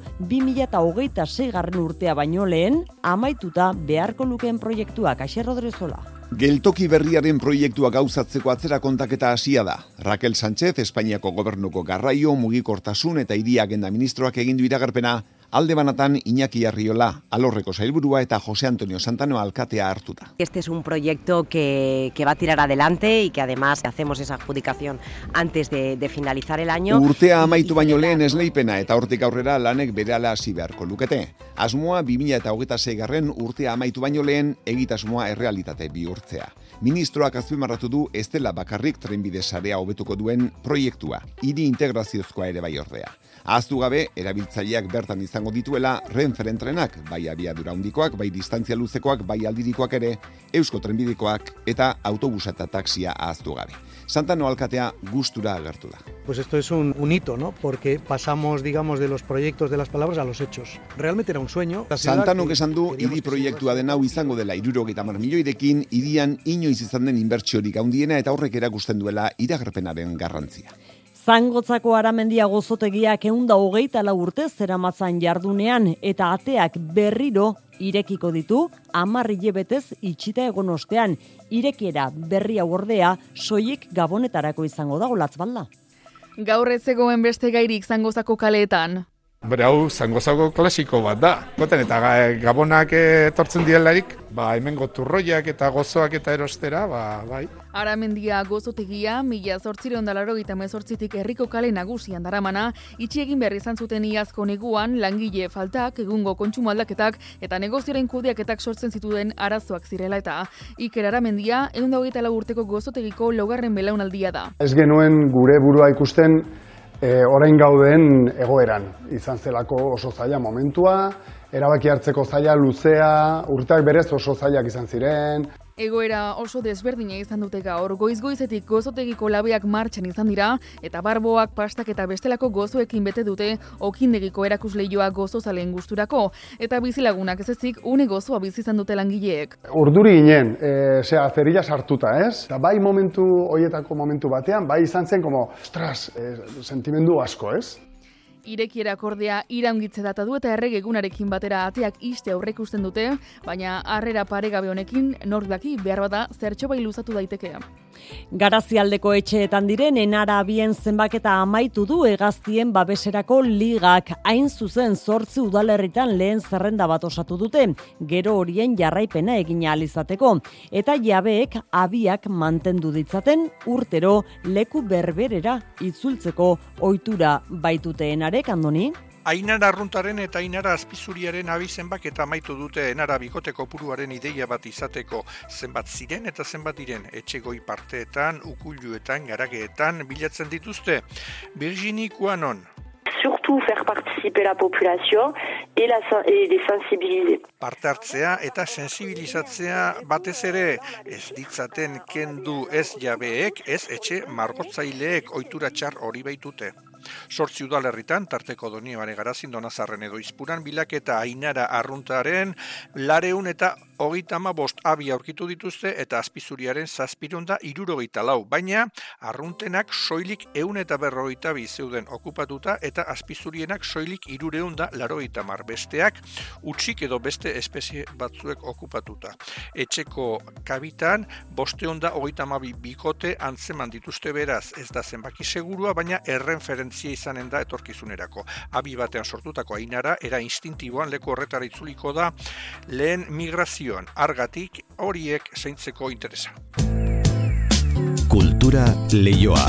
2006 garren urtea baino lehen amaituta beharko lukeen proiektuak Aixer Rodrezola. Geltoki berriaren proiektua gauzatzeko atzera kontaketa hasia da. Raquel Sánchez, Espainiako gobernuko garraio, mugikortasun eta hiri agenda ministroak egin du iragarpena alde banatan Iñaki Arriola, alorreko sailburua eta José Antonio Santano alkatea hartuta. Este es un proyecto que, que va a tirar adelante y que además hacemos esa adjudicación antes de, de finalizar el año. Urtea amaitu baino lehen esleipena eta hortik aurrera lanek berehala hasi beharko lukete. Asmoa 2026 garren urtea amaitu baino lehen egitasmoa errealitate bihurtzea. Ministroak azpimarratu du ez dela bakarrik trenbide sarea hobetuko duen proiektua, hiri integraziozkoa ere bai ordea. Ahaztu gabe, erabiltzaileak bertan izango dituela renferen trenak, bai abiadura handikoak, bai distantzia luzekoak, bai aldirikoak ere, eusko trenbidikoak eta autobusa eta taxia ahaztu gabe. Santano alkatea gustura agertu da. Pues esto es un, un hito, ¿no? Porque pasamos, digamos, de los proyectos de las palabras a los hechos. Realmente era un sueño. Santano que esan du, hiri proiektua den hau izango dela irurogeita mar milioirekin, irian inoiz izan den inbertsiorik handiena eta horrek erakusten duela iragarpenaren garrantzia. Zangotzako aramendia gozotegiak eunda hogeita la urte zeramatzan jardunean eta ateak berriro irekiko ditu amarri jebetez itxita egon ostean. Irekiera berria ordea soilik gabonetarako izango da olatz balda. Gaur ez zegoen beste gairik zangozako kaleetan. Bere hau, zangozako klasiko bat da. Goten eta gabonak etortzen dielarik, ba, hemen goturroiak eta gozoak eta erostera, ba, bai. Aramendia gozotegia, mila zortzireon dalaro gita mezortzitik herriko kale nagusian daramana, itxi egin behar izan zuten iazko neguan, langile faltak, egungo kontsumo aldaketak, eta negozioaren kudeaketak sortzen zituen arazoak zirela eta Iker Aramendia, egun dagoita urteko gozotegiko logarren belaunaldia da. Ez genuen gure burua ikusten, e, orain gauden egoeran izan zelako oso zaila momentua, erabaki hartzeko zaila luzea, urteak berez oso zailak izan ziren. Egoera oso desberdina izan dute gaur, goiz-goizetik gozotegiko labeak martxan izan dira, eta barboak, pastak eta bestelako gozoekin bete dute, okindegiko erakusleioa gozozalen gusturako, eta bizilagunak ez ezik, une gozoa bizi dute langileek. Urduri ginen, e, zera, zerila sartuta, ez? Eta bai momentu, hoietako momentu batean, bai izan zen, como, ostras, e, sentimendu asko, ez? Irekiera akordea iraungitze data du eta erregegunarekin batera ateak iste aurrekusten dute, baina harrera paregabe honekin nor daki behar bada zertxo bai luzatu daiteke. Garazialdeko etxeetan diren enara bien zenbaketa amaitu du egaztien babeserako ligak. Hain zuzen zortzi udalerritan lehen zerrenda bat osatu dute, gero horien jarraipena egin izateko. Eta jabeek abiak mantendu ditzaten urtero leku berberera itzultzeko ohitura baitute enarek andoni? Ainara arruntaren eta ainara azpizuriaren abizenbak eta amaitu dute enara bikoteko puruaren ideia bat izateko zenbat ziren eta zenbat diren etxegoi parteetan, ukulluetan, garageetan bilatzen dituzte. Virginie Kuanon. Surtout faire participer la population et, la, et les sensibiliser. Parte hartzea eta sensibilizatzea batez ere ez ditzaten kendu ez jabeek, ez etxe margotzaileek ohitura txar hori baitute. Sortzi udalerritan, tarteko donibare garazin donazarren edo izpuran, bilak eta ainara arruntaren, lareun eta hogeita bost abi aurkitu dituzte eta azpizuriaren zazpirun da irurogeita lau, baina arruntenak soilik eun eta berrogeita zeuden okupatuta eta azpizurienak soilik irureun da larogeita mar besteak utxik edo beste espezie batzuek okupatuta. Etxeko kabitan, bosteun da hogeita amabi bikote antzeman dituzte beraz, ez da zenbaki segurua, baina errenferentzia izanen da etorkizunerako. Abi batean sortutako ainara, era instintiboan leku horretara itzuliko da, lehen migrazio argatik horiek zeintzeko interesa. Kultura leioa.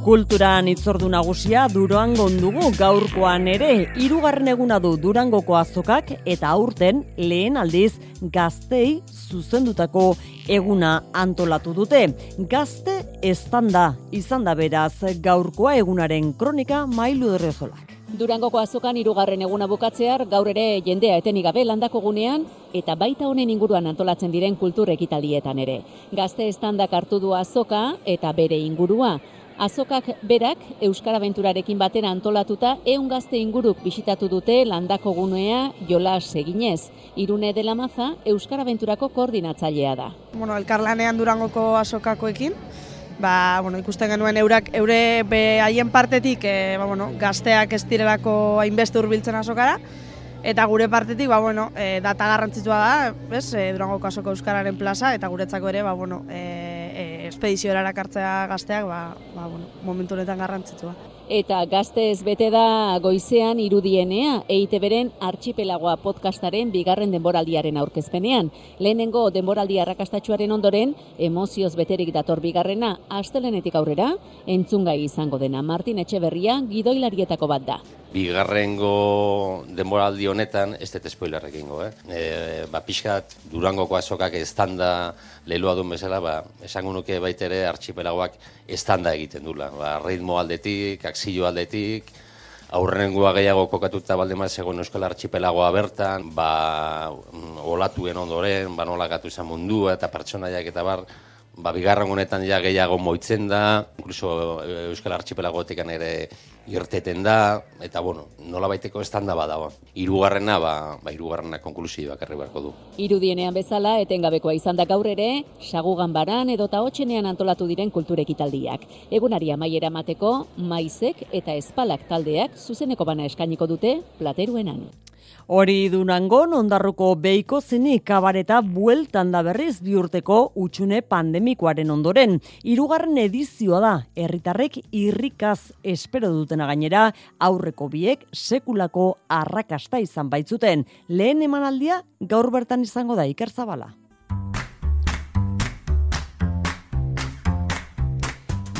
Kulturan itzordu nagusia Duroan gondugu gaurkoan ere hirugarren eguna du Durangoko azokak eta aurten lehen aldiz gaztei zuzendutako eguna antolatu dute. Gazte estanda izan da beraz gaurkoa egunaren kronika mailu derrezolak. Durangoko azokan irugarren eguna bukatzear gaur ere jendea etenik gabe landako gunean eta baita honen inguruan antolatzen diren kultur ekitaldietan ere. Gazte estandak hartu du azoka eta bere ingurua. Azokak berak Euskara Benturarekin batera antolatuta eun gazte inguruk bisitatu dute landako gunea jola seginez. Irune dela maza Euskara Benturako koordinatzailea da. Bueno, elkarlanean Durangoko azokakoekin, ba, bueno, ikusten genuen eurak eure haien partetik e, ba, bueno, gazteak ez direlako hainbeste hurbiltzen azokara eta gure partetik ba, bueno, e, data garrantzitsua da, ez, e, Durango kasoko euskararen plaza eta guretzako ere ba, bueno, e, e, espedizioera hartzea gazteak ba, ba, bueno, momentu honetan garrantzitsua eta gaztez bete da goizean irudienea EITB-ren archipelagoa podcastaren bigarren denboraldiaren aurkezpenean. Lehenengo denboraldi arrakastatxuaren ondoren, emozioz beterik dator bigarrena, astelenetik aurrera, entzungai izango dena Martin Etxeberria gidoilarietako bat da. Bigarrengo denboraldi honetan, ez dut spoilerrek ingo, eh? E, ba, pixkat, durangoko azokak estanda leloa duen bezala, ba, esango nuke baitere archipelagoak estanda egiten dula. Ba, ritmo aldetik, akzio aldetik, aurrengoa gehiago kokatuta baldemaz egon Euskal Archipelagoa bertan, ba, olatuen ondoren, ba, nola gatu izan mundua eta pertsonaiak eta bar, ba, bigarren honetan ja gehiago moitzen da, inkluso eh, Euskal Archipelagoetik ere irteten da, eta bueno, nola baiteko estanda bada, ba. irugarrena, ba, ba irugarrena konklusio bakarri beharko du. Irudienean bezala, etengabekoa izan da gaur ere, sagugan baran edo ta hotxenean antolatu diren kulturekitaldiak. Egunari amaiera mateko, maizek eta espalak taldeak zuzeneko bana eskainiko dute plateruenan. Hori dunangon ondarruko beiko zinik kabareta bueltan da berriz biurteko utxune pandemikoaren ondoren. Hirugarren edizioa da, herritarrek irrikaz espero dutena gainera, aurreko biek sekulako arrakasta izan baitzuten. Lehen emanaldia gaur bertan izango da ikerzabala.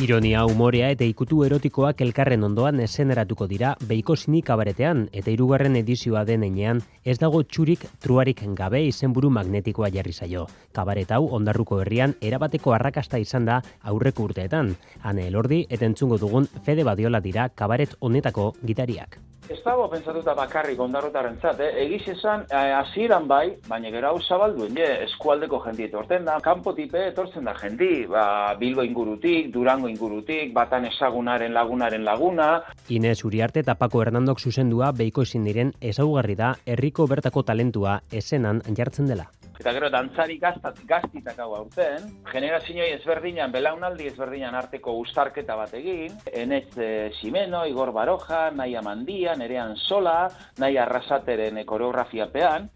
Ironia, umorea eta ikutu erotikoak elkarren ondoan eseneratuko dira beiko sinik kabaretean eta hirugarren edizioa denean ez dago txurik truarik gabe izenburu magnetikoa jarri zaio. Kabaret hau ondarruko herrian erabateko arrakasta izan da aurreko urteetan. Hane elordi eta entzungo dugun Fede Badiola dira kabaret honetako gitariak. Ez dago pentsatuta bakarrik ondarrotaren zat, eh? egiz esan, eh, hasieran bai, baina gero hau zabalduen, je, eskualdeko jendi etorten da, kanpo tipe etortzen da jendi, ba, Bilbo ingurutik, Durango ingurutik, batan esagunaren lagunaren laguna. Inez Uriarte eta Paco Hernandok zuzendua beiko ezin diren ezaugarri da herriko bertako talentua esenan jartzen dela. Eta gero, dantzari gaztat, gaztitak hau aurten, generazioei ezberdinan, belaunaldi ezberdinan arteko ustarketa bat egin, enez e, Ximeno, Igor Baroja, Naia Mandia, Nerean Sola, Naia Arrasateren koreografiapean.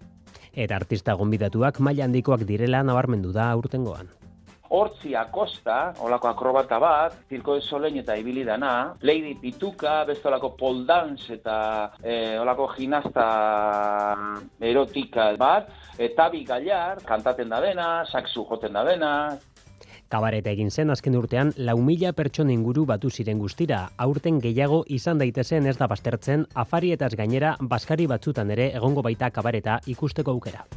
Eta artista gonbidatuak maila handikoak direla nabarmendu da aurtengoan. Hortzi Acosta, olako akrobata bat, Zirko de Solein eta ibili dana, Lady Pituka, beste olako pole eta e, olako ginasta erotika bat, eta bi gaiar, kantaten da dena, saxu joten da dena, Kabareta egin zen azken urtean lau mila pertsona inguru batu ziren guztira. Aurten gehiago izan daitezen ez da bastertzen, afarietaz gainera baskari batzutan ere egongo baita kabareta ikusteko aukera.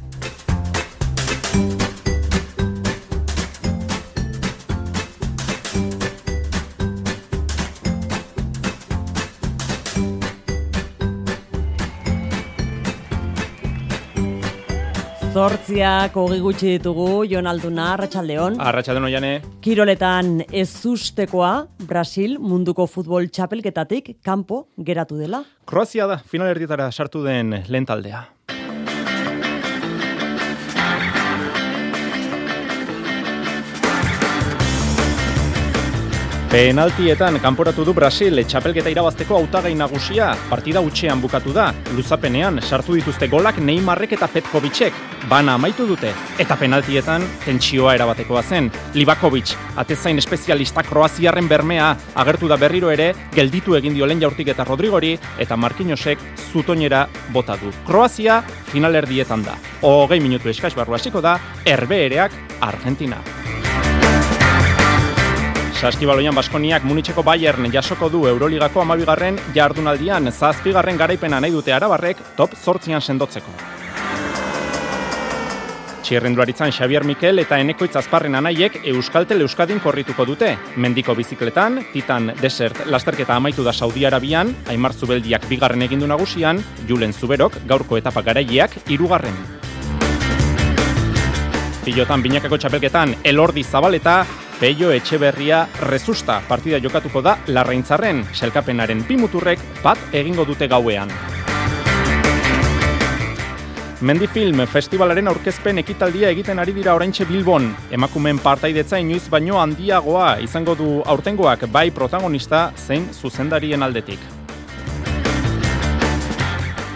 Zortziak hogi gutxi ditugu, Jon Alduna, Arratxaldeon. Arratxaldeon oiane. Kiroletan ez ustekoa, Brasil munduko futbol txapelketatik kanpo geratu dela. Kroazia da, final erdietara sartu den lehen Penaltietan kanporatu du Brasil txapelketa irabazteko hautagai nagusia. Partida utxean bukatu da. Luzapenean sartu dituzte golak Neymarrek eta Petkovicek. Bana amaitu dute. Eta penaltietan tentsioa erabatekoa zen. Libakovic, atezain espezialista Kroaziarren bermea, agertu da berriro ere, gelditu egin dio lehen jaurtik eta Rodrigori, eta Markinosek zutoinera bota du. Kroazia finalerdietan da. Hogei minutu eskaz barru hasiko da, erbeereak Argentina. Saskibaloian Baskoniak Munitzeko Bayern jasoko du Euroligako amabigarren jardunaldian zazpigarren garaipena nahi dute arabarrek top zortzian sendotzeko. Txirrendularitzan Xavier Mikel eta Enekoitz Azparren anaiek Euskaltel Euskadin korrituko dute. Mendiko bizikletan, Titan Desert lasterketa amaitu da Saudi Arabian, Aimar Zubeldiak bigarren egindu nagusian, Julen Zuberok gaurko etapa garaileak hirugarren. Pilotan binakako txapelketan Elordi Zabaleta, Peio Etxeberria rezusta partida jokatuko da larraintzarren, selkapenaren pimuturrek bat egingo dute gauean. Mendifilm festivalaren aurkezpen ekitaldia egiten ari dira oraintxe Bilbon. Emakumen partaidetza inoiz baino handiagoa izango du aurtengoak bai protagonista zein zuzendarien aldetik.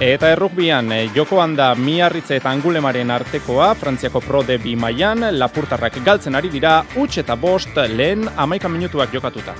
Eta errukbian, eh, joko handa miarritze eta angulemaren artekoa, Frantziako pro de bi maian, lapurtarrak galtzen ari dira, utx eta bost lehen amaika minutuak jokatuta.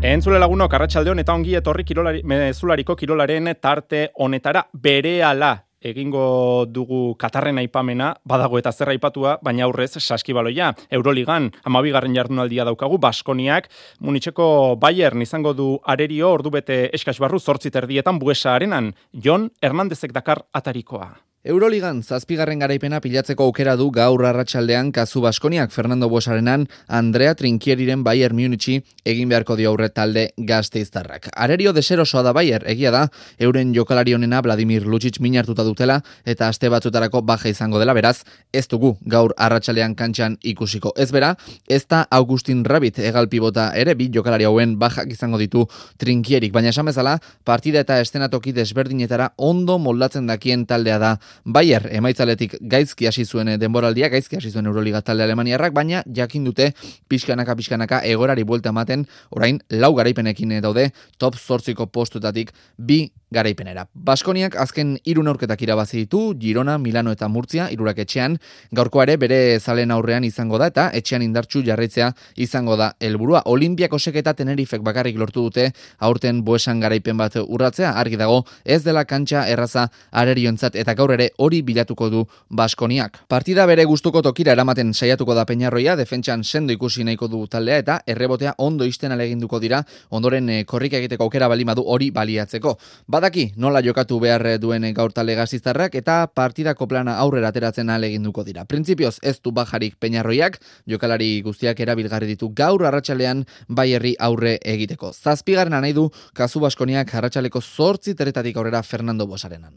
Entzule lagunok, arratsaldeon eta ongi etorri kirolari, mezulariko kirolaren tarte honetara bere ala egingo dugu Katarren aipamena, badago eta zer aipatua, baina aurrez saskibaloia. Euroligan, amabigarren jardunaldia daukagu, Baskoniak, Munitzeko Bayern izango du arerio, ordu bete eskaz barru, zortziterdietan buesa arenan, Jon Hernandezek dakar atarikoa. Euroligan zazpigarren garaipena pilatzeko aukera du gaur arratsaldean kazu Baskoniak Fernando Buesarenan Andrea Trinkieriren Bayern Munichi egin beharko dio aurre talde gazteiztarrak. Arerio deserosoa da Bayer, egia da, euren jokalari honena Vladimir Lucic minartuta dutela eta aste batzutarako baja izango dela beraz, ez dugu gaur arratsaldean kantxan ikusiko. Ez bera, ez da Augustin Rabit egal pibota ere bi jokalari hauen bajak izango ditu Trinkierik, baina esan bezala, partida eta estenatoki desberdinetara ondo moldatzen dakien taldea da Bayer emaitzaletik gaizki hasi zuen eh, denboraldia, gaizki hasi zuen Euroliga talde Alemaniarrak, baina jakin dute pixkanaka pixkanaka egorari buelta ematen, orain lau garaipenekin eh, daude top 8ko postutatik bi garaipenera. Baskoniak azken hiru neurketak irabazi ditu, Girona, Milano eta Murtzia, hirurak etxean, gaurko ere bere zalen aurrean izango da eta etxean indartsu jarraitzea izango da helburua. Olimpiako seketa Tenerifek bakarrik lortu dute aurten boesan garaipen bat urratzea, argi dago ez dela kantxa erraza areriontzat eta gaur ere hori bilatuko du Baskoniak. Partida bere gustuko tokira eramaten saiatuko da Peñarroia, defentsan sendo ikusi nahiko du taldea eta errebotea ondo isten aleginduko dira, ondoren eh, korrika egiteko aukera bali hori baliatzeko. Badaki, nola jokatu behar duen gaur tale gaziztarrak eta partidako plana aurrera ateratzen aleginduko dira. Printzipioz ez du bajarik peñarroiak, jokalari guztiak erabilgarri ditu gaur arratsalean baierri aurre egiteko. Zazpigarren nahi du kasu baskoniak arratsaleko zortzi teretatik aurrera Fernando Bosarenan.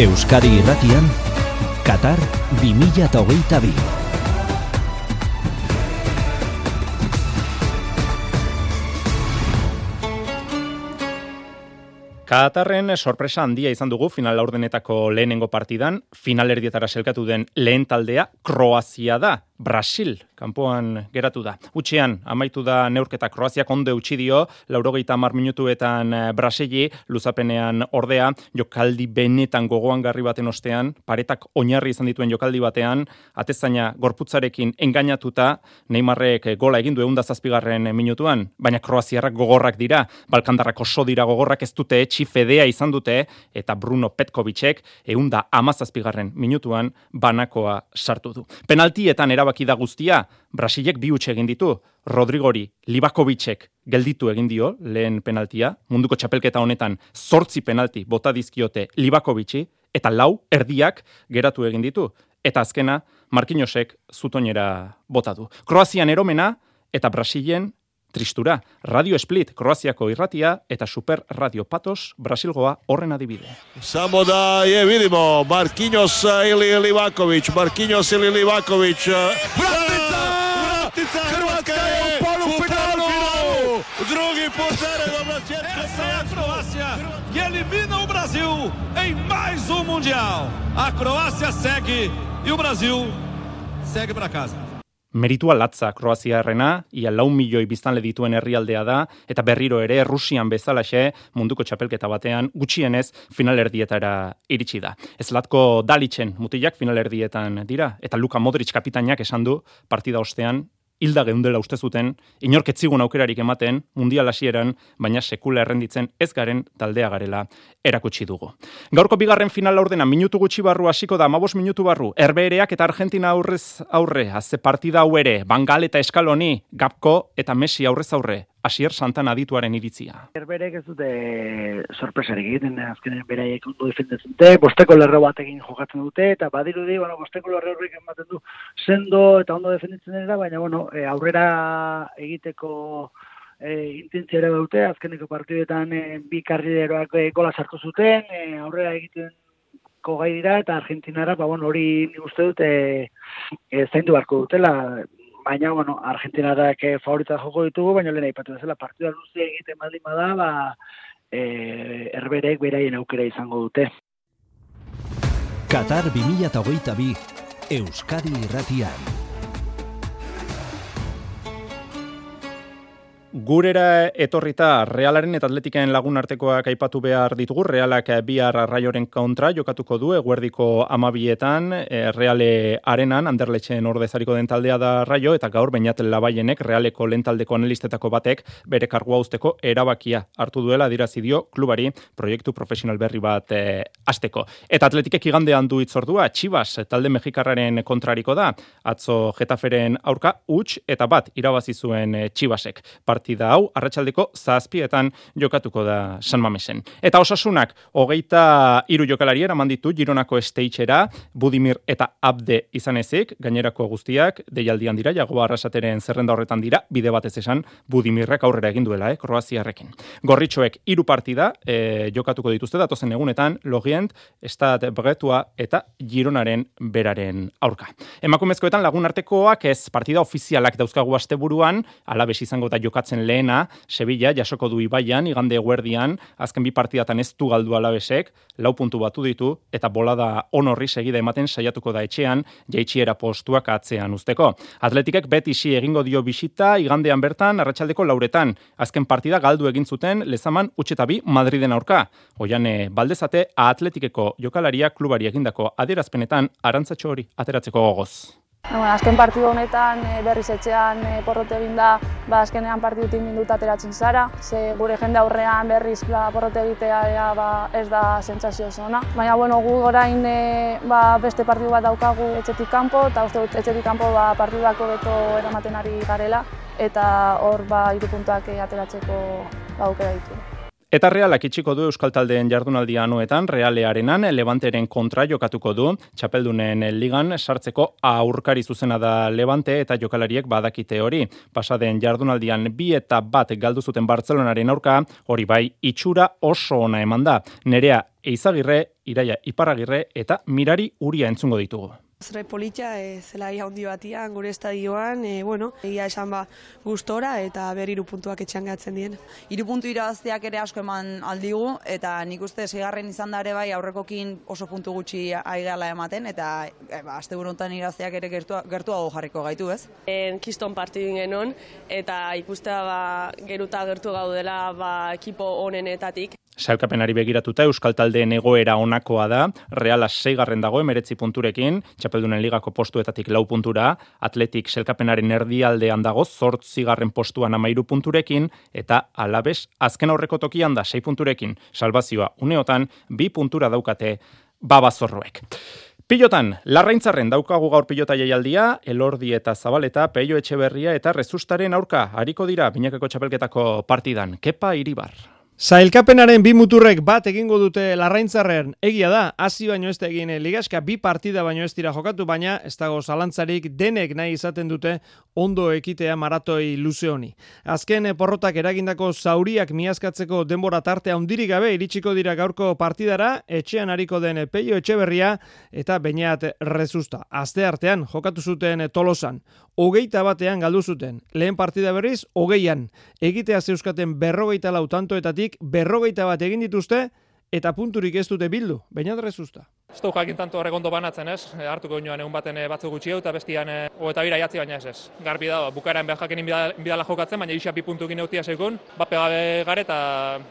Euskadi irratian, Qatar 2022. Katarren sorpresa handia izan dugu final laurdenetako lehenengo partidan, finalerdietara selkatu den lehen taldea Kroazia da. Brasil, kanpoan geratu da. Utxean, amaitu da neurketa Kroaziak onde utxi dio, laurogeita mar minutuetan eh, Brasili, luzapenean ordea, jokaldi benetan gogoan garri baten ostean, paretak oinarri izan dituen jokaldi batean, atezaina gorputzarekin engainatuta, Neymarrek gola egin du egun zazpigarren minutuan, baina Kroaziarrak gogorrak dira, Balkandarrak oso dira gogorrak ez dute, fedea izan dute, eta Bruno Petkovicek egun da amazazpigarren minutuan banakoa sartu du. Penaltietan era erabaki da guztia, Brasilek bi utxe egin ditu, Rodrigori, Libakovicek gelditu egin dio lehen penaltia, munduko txapelketa honetan zortzi penalti bota dizkiote Libakovici, eta lau erdiak geratu egin ditu. Eta azkena, Markinosek zutonera bota du. Kroazian eromena eta Brasilen tristura. Radio Split, Kroaziako irratia eta Super Radio Patos, Brasilgoa horren adibide. Samo da je vidimo, Marquinhos ili Livaković, Marquinhos ili Livaković. Vratica! Um Mundial. A Croácia segue e o Brasil segue para casa meritua latza Kroaziarrena, ia lau milioi biztanle dituen herrialdea da, eta berriro ere Rusian bezalaxe munduko txapelketa batean gutxienez finalerdietara iritsi da. Ez latko dalitzen mutilak finalerdietan dira, eta Luka Modric kapitainak esan du partida ostean hilda geundela uste zuten, inorketzigun aukerarik ematen, mundial hasieran, baina sekula errenditzen ez garen taldea garela erakutsi dugu. Gaurko bigarren final ordena minutu gutxi barru hasiko da, mabos minutu barru, erbereak eta Argentina aurrez aurre, haze partida hau ere, Bangal eta Eskaloni, Gapko eta Messi aurrez aurre, Asier Santana adituaren iritzia. Erberek ez dute sorpresarik egiten, azkenen beraiek ondo defendetzen dute, bosteko lerro batekin jokatzen dute, eta badiru di, bueno, bosteko lerro horrek ematen du sendo eta ondo defenditzen dira, baina bueno, e, aurrera egiteko e, intentziara dute, azkeneko partidetan e, bi karrideroak e, gola sartu zuten, e, aurrera egiten gai dira, eta Argentinara, ba, bueno, hori nik uste dute e, zaindu barko dutela, baina, bueno, Argentinarak eh, favorita joko ditugu, baina lehen aipatu bezala partida luze egiten baldin bada, ba, e, erberek beraien aukera izango dute. Qatar 2022 Euskadi Irratian. Gurera etorrita Realaren eta Atletiken lagun artekoak aipatu behar ditugu. Realak bihar raioren kontra jokatuko du eguerdiko amabietan. E, Reale arenan, anderletxen ordezariko den taldea da raio eta gaur bainat labaienek Realeko lentaldeko analistetako batek bere kargua usteko erabakia hartu duela dirazi dio klubari proiektu profesional berri bat e, asteko. Eta Atletikek igandean du itzordua, Txibas talde mexikarraren kontrariko da. Atzo Getaferen aurka, huts eta bat irabazi zuen e, Txibasek. Part partida hau arratsaldeko zazpietan jokatuko da San Mamesen. Eta osasunak, hogeita iru jokalari eraman ditu Gironako Esteitxera, Budimir eta Abde izan ezik, gainerako guztiak, deialdian dira, jagoa arrasateren zerrenda horretan dira, bide batez esan, Budimirrek aurrera egin duela, eh, Kroaziarrekin. Gorritxoek iru partida eh, jokatuko dituzte datozen egunetan, Logient, Estat Bretua eta Gironaren beraren aurka. Emakumezkoetan lagun artekoak ez partida ofizialak dauzkagu asteburuan, alabes izango da jokatzen lehena, Sevilla jasoko du ibaian, igande guerdian, azken bi partidatan ez du galdu alabesek, lau puntu batu ditu, eta bolada onorri segida ematen saiatuko da etxean, jaitxiera postuak atzean usteko. Atletikek beti si egingo dio bisita, igandean bertan, arratsaldeko lauretan, azken partida galdu egin zuten, lezaman utxetabi Madriden aurka. Oian, baldezate, atletikeko jokalaria klubari egindako adierazpenetan, arantzatxo hori ateratzeko gogoz. Bueno, azken partidu honetan e, berriz etxean e, porrote egin da, ba, azkenean partidutik minduta ateratzen zara. Ze gure jende aurrean berriz ba, porrote egitea ba, ez da sentsazio zona. Baina bueno, gu orain e, ba, beste partidu bat daukagu etxetik kanpo, eta uste dut etxetik kanpo ba, partidako beto eramaten ari garela, eta hor ba, irupuntuak ateratzeko ba, aukera ditu. Eta realak itxiko du Euskal Taldeen jardunaldia anuetan, realearenan, levanteren kontra jokatuko du, txapeldunen ligan sartzeko aurkari zuzena da levante eta jokalariek badakite hori. Pasaden jardunaldian bi eta bat galdu zuten Bartzelonaren aurka, hori bai itxura oso ona eman da. Nerea Eizagirre, Iraia Iparagirre eta Mirari Uria entzungo ditugu. Zure politxa, e, zela handi batian, gure estadioan, e, bueno, egia esan ba gustora eta ber hiru puntuak etxean gatzen dien. Hiru puntu irabazteak ere asko eman aldigu eta nik uste segarren izan da ere bai aurrekokin oso puntu gutxi aigala ematen eta e, ba, azte buruntan irabazteak ere gertua, gertuago jarriko gaitu, ez? En kiston partidin genon eta ikustea ba, geruta gertu gaudela ba, ekipo honenetatik. Sailkapenari begiratuta Euskal Taldeen egoera onakoa da, Reala seigarren dago emeretzi punturekin, txapeldunen ligako postuetatik lau puntura, Atletik selkapenaren erdialdean dago zortzigarren postuan amairu punturekin, eta alabez azken aurreko tokian da sei punturekin, salvazioa uneotan bi puntura daukate babazorroek. Pilotan, larraintzarren daukagu gaur pilota jaialdia, elordi eta zabaleta, peio etxeberria eta rezustaren aurka, hariko dira, binakako txapelketako partidan, kepa iribar. Zailkapenaren bi muturrek bat egingo dute larraintzarren egia da, hasi baino ez egin ligaska bi partida baino ez dira jokatu, baina ez dago zalantzarik denek nahi izaten dute ondo ekitea maratoi luze honi. Azken porrotak eragindako zauriak miazkatzeko denbora tartea handirik gabe iritsiko dira gaurko partidara, etxean hariko den peio etxeberria eta bainat rezusta. Azte artean jokatu zuten tolosan, hogeita batean galdu zuten, lehen partida berriz, hogeian, egitea zeuskaten berrogeita lau tantoetatik berrogeita bat egin dituzte eta punturik ez dute bildu, baina drezusta. Ez du jakin tanto horregondo banatzen ez, hartuko inoan egun baten e, batzuk gutxi eta bestian e, o eta bira jatzi baina ez ez. Garbi da, bukaeran behar jakenin bidala jokatzen, baina isa bi puntu egin eutia sekun, bat pegabe gare eta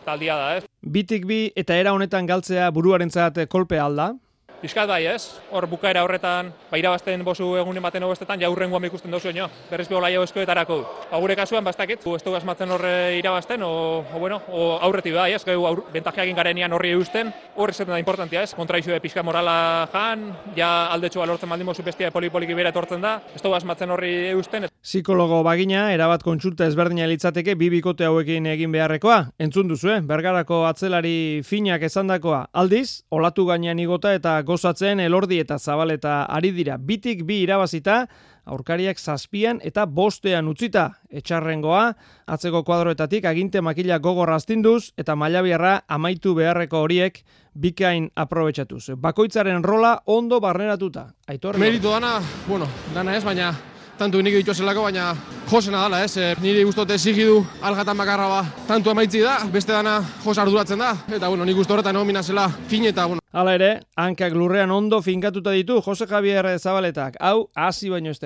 taldia da ez. Bitik bi eta era honetan galtzea buruarentzat kolpe alda, Piskat bai ez, hor bukaera horretan, ba irabazten bosu egunen baten hobestetan, ja hurrengoan ikusten dozu eno, berriz behola jau eskoetarako. Ba, gure kasuan, bastakit, ez dugu asmatzen horre irabazten, o, o, bueno, o aurreti bai ez, gau aur, bentajea egin garenian horri eusten, horri zetan da importantia ez, kontra izu pixka morala jan, ja aldetxua lortzen baldin bozu bestia polipoliki bera etortzen da, ez dugu asmatzen horri eusten. Psikologo bagina, erabat kontsulta ezberdina litzateke bi bikote hauekin egin beharrekoa, entzun duzu, eh? bergarako atzelari finak esandakoa. Aldiz, olatu gainean igota eta gozatzen elordi eta zabaleta ari dira. Bitik bi irabazita, aurkariak zazpian eta bostean utzita. Etxarrengoa, atzeko kuadroetatik aginte makila gogor astinduz eta mailabiarra amaitu beharreko horiek bikain aprobetsatuz. Bakoitzaren rola ondo barneratuta. Aitor, Merito dana, bueno, dana ez, baina tantu nik ditu zelako, baina josena dala, ez? E, nire guztote zigidu algatan bakarra ba, tantu emaitzi da, beste dana jos arduratzen da, eta bueno, nik guztu horretan nomina zela fin eta bueno. Hala ere, hankak lurrean ondo finkatuta ditu Jose Javier Zabaletak, hau hasi baino ez.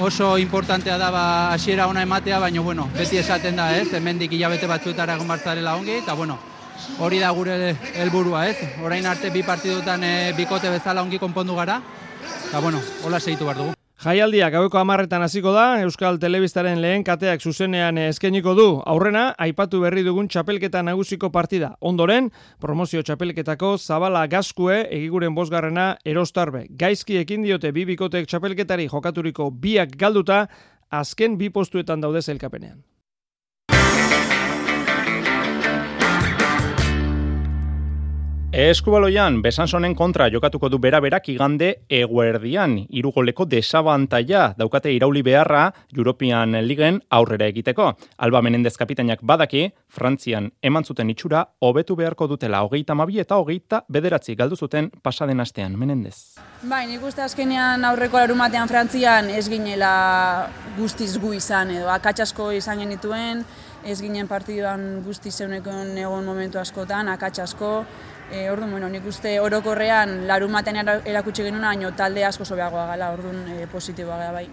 Oso importantea da ba hasiera ona ematea, baina bueno, beti esaten da, ez? Hemendik ilabete batzuetara egon bartzarela ongi eta bueno, hori da gure helburua, ez? Orain arte bi partidutan e, bikote bezala ongi konpondu gara. Eta bueno, hola segitu behar dugu. Jaialdiak gaueko amarretan hasiko da, Euskal Telebistaren lehen kateak zuzenean eskeniko du. Aurrena, aipatu berri dugun txapelketa nagusiko partida. Ondoren, promozio txapelketako zabala gazkue egiguren bosgarrena erostarbe. Gaizki ekin diote bi bikotek txapelketari jokaturiko biak galduta, azken bi postuetan daude zelkapenean. Eskubaloian, Besansonen kontra jokatuko du bera-berak igande eguerdian. Irugoleko desabantaia daukate irauli beharra European Ligen aurrera egiteko. Alba Menendez kapitainak badaki, Frantzian eman zuten itxura, hobetu beharko dutela hogeita mabi eta hogeita bederatzi galdu zuten pasaden astean. Menendez. Bai, nik uste azkenean aurreko larumatean Frantzian ez ginela guztiz gu izan edo akatsasko izan genituen, ez ginen partiduan guztiz zeunekon egon momentu askotan, akatsasko, E, orduan, bueno, nik uste orokorrean larumaten erakutsi genuna, baino talde asko sobeagoa gala, orduan e, positiboa gara bai.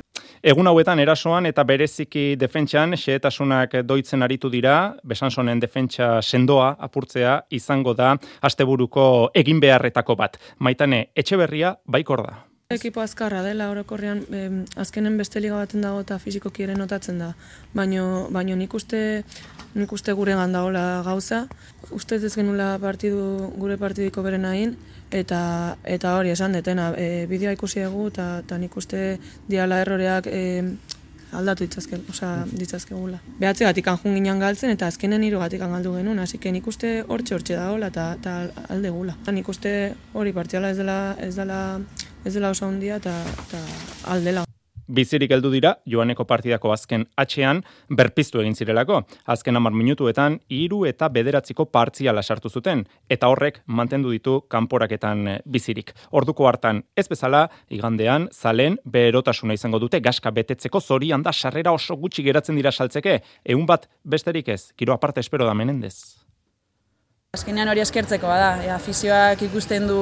Egun hauetan erasoan eta bereziki defentsan xehetasunak doitzen aritu dira, besansonen defentsa sendoa apurtzea izango da asteburuko egin beharretako bat. Maitane, etxe berria baikor da. Ekipo azkarra dela orokorrean azkenen beste liga baten dago eta fizikoki ere notatzen da. Baino, baino nik uste nik uste gure gandagola gauza. Uste ez genula partidu, gure partidiko beren hain, eta, eta hori esan detena, e, bideoa ikusi egu, eta, eta nik uste diala erroreak e, aldatu ditzazke, osea, ditzazkegula. Behatze gatik anjun ginen galtzen eta azkenen hiru gatik galdu genuen, hasi nik uste hortxe hortxe da hola eta, eta alde gula. Nik uste hori partziala ez dela, ez dela, ez dela oso handia eta, eta aldela. Bizirik heldu dira, joaneko partidako azken atxean, berpiztu egin zirelako. Azken amar minutuetan, hiru eta bederatziko partziala sartu zuten, eta horrek mantendu ditu kanporaketan eh, bizirik. Orduko hartan, ez bezala, igandean, zalen, berotasuna izango dute, gaska betetzeko zorian da, sarrera oso gutxi geratzen dira saltzeke, egun bat besterik ez, kiro aparte espero da menendez. Azkenean hori eskertzeko da, e, afizioak ikusten du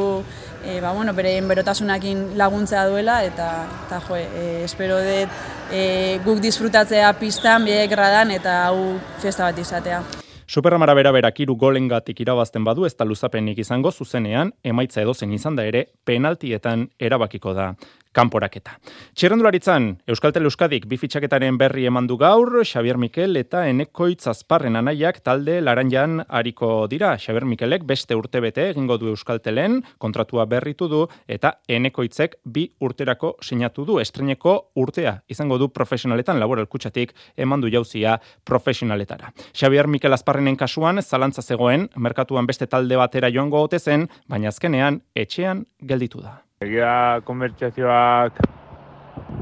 e, ba, bueno, bere berotasunakin laguntzea duela eta, eta jo, e, espero dut e, guk disfrutatzea pistan, biek gradan eta hau festa bat izatea. Superamara bera berak iru golengatik irabazten badu ez da luzapenik izango zuzenean, emaitza edozen izan da ere, penaltietan erabakiko da kanporaketa. Txerrendularitzan, Euskaltel Euskadik bifitxaketaren berri emandu gaur, Xavier Mikel eta Enekoitz Azparren anaiak talde laranjan hariko dira. Xavier Mikelek beste urte bete egingo du Euskaltelen, kontratua berritu du, eta Enekoitzek bi urterako sinatu du. Estreneko urtea izango du profesionaletan, laboral kutsatik emandu jauzia profesionaletara. Xavier Mikel Azparrenen kasuan, zalantza zegoen, merkatuan beste talde batera joango ote zen, baina azkenean etxean gelditu da. Egia konbertsazioak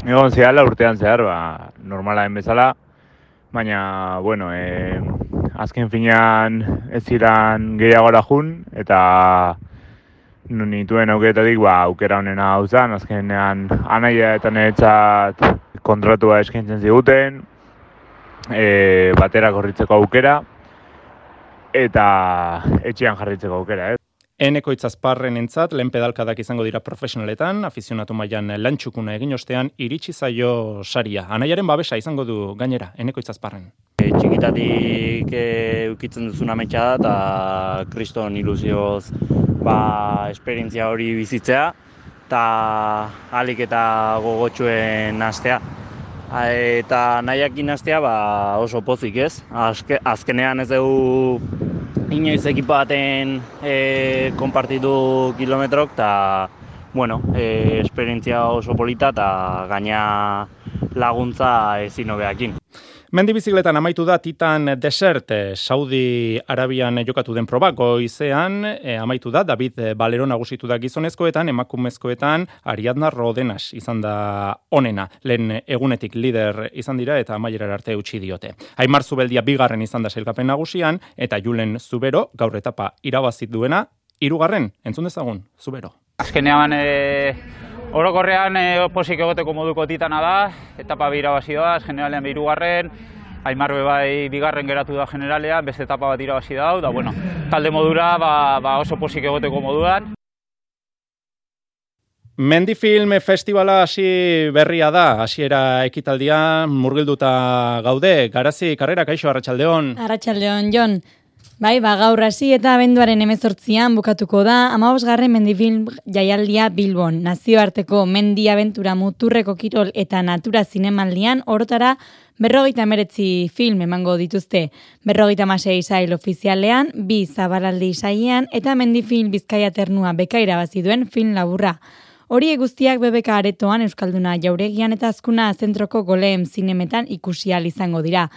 egon zehala urtean zehar, ba, normala bezala, baina, bueno, e, azken finean ez ziren gehiagora jun, eta nituen aukeretatik, ba, aukera honena hau zen, azkenean anaia eta niretzat kontratua eskaintzen ziguten, e, batera korritzeko aukera, eta etxean jarritzeko aukera, ez. Eneko itzazparren entzat, lehen pedalkadak izango dira profesionaletan, afizionatu mailan lantxukuna egin ostean, iritsi zaio saria. Anaiaren babesa izango du gainera, eneko itzazparren. E, txikitatik e, ukitzen duzun ametsa da, eta kriston iluzioz ba, esperientzia hori bizitzea, eta alik eta gogotxuen astea. Eta nahiak inaztea ba, oso pozik ez, Azke, azkenean ez dugu inoiz ekipo baten e, konpartitu kilometrok eta bueno, e, esperientzia oso polita eta gaina laguntza ezin hobeakin. Mendi bizikletan amaitu da Titan Desert, eh, Saudi Arabian jokatu den proba, goizean eh, amaitu da, David Balero nagusitu da gizonezkoetan, emakumezkoetan, Ariadna Rodenas izan da onena, lehen egunetik lider izan dira eta amaierar arte utzi diote. Aimar Zubeldia bigarren izan da sailkapen nagusian, eta Julen Zubero, gaur etapa irabazit duena, irugarren, entzun dezagun, Zubero. Azkenean, e, orokorrean e, posik egoteko moduko titana da, etapa irabazi da, generalean birugarren, Aimar bai bigarren geratu da generalean, beste etapa bat irabazi da, da bueno, talde modura ba, ba oso posik egoteko moduan. Mendifilm Festivala hasi berria da, hasiera ekitaldia murgilduta gaude, garazi, karrera, kaixo, Arratxaldeon. Arratxaldeon, Jon. Bai, ba, gaur hasi eta abenduaren emezortzian bukatuko da, amabosgarren mendifilm jaialdia Bilbon. Nazioarteko mendi abentura muturreko kirol eta natura zinemaldian, orotara berrogeita meretzi film emango dituzte. Berrogeita masei zail ofizialean, bi zabalaldi zailean eta mendifilm bizkaia ternua bekaira baziduen film laburra. Hori guztiak bebeka aretoan Euskalduna jauregian eta azkuna zentroko goleem zinemetan ikusial izango dira.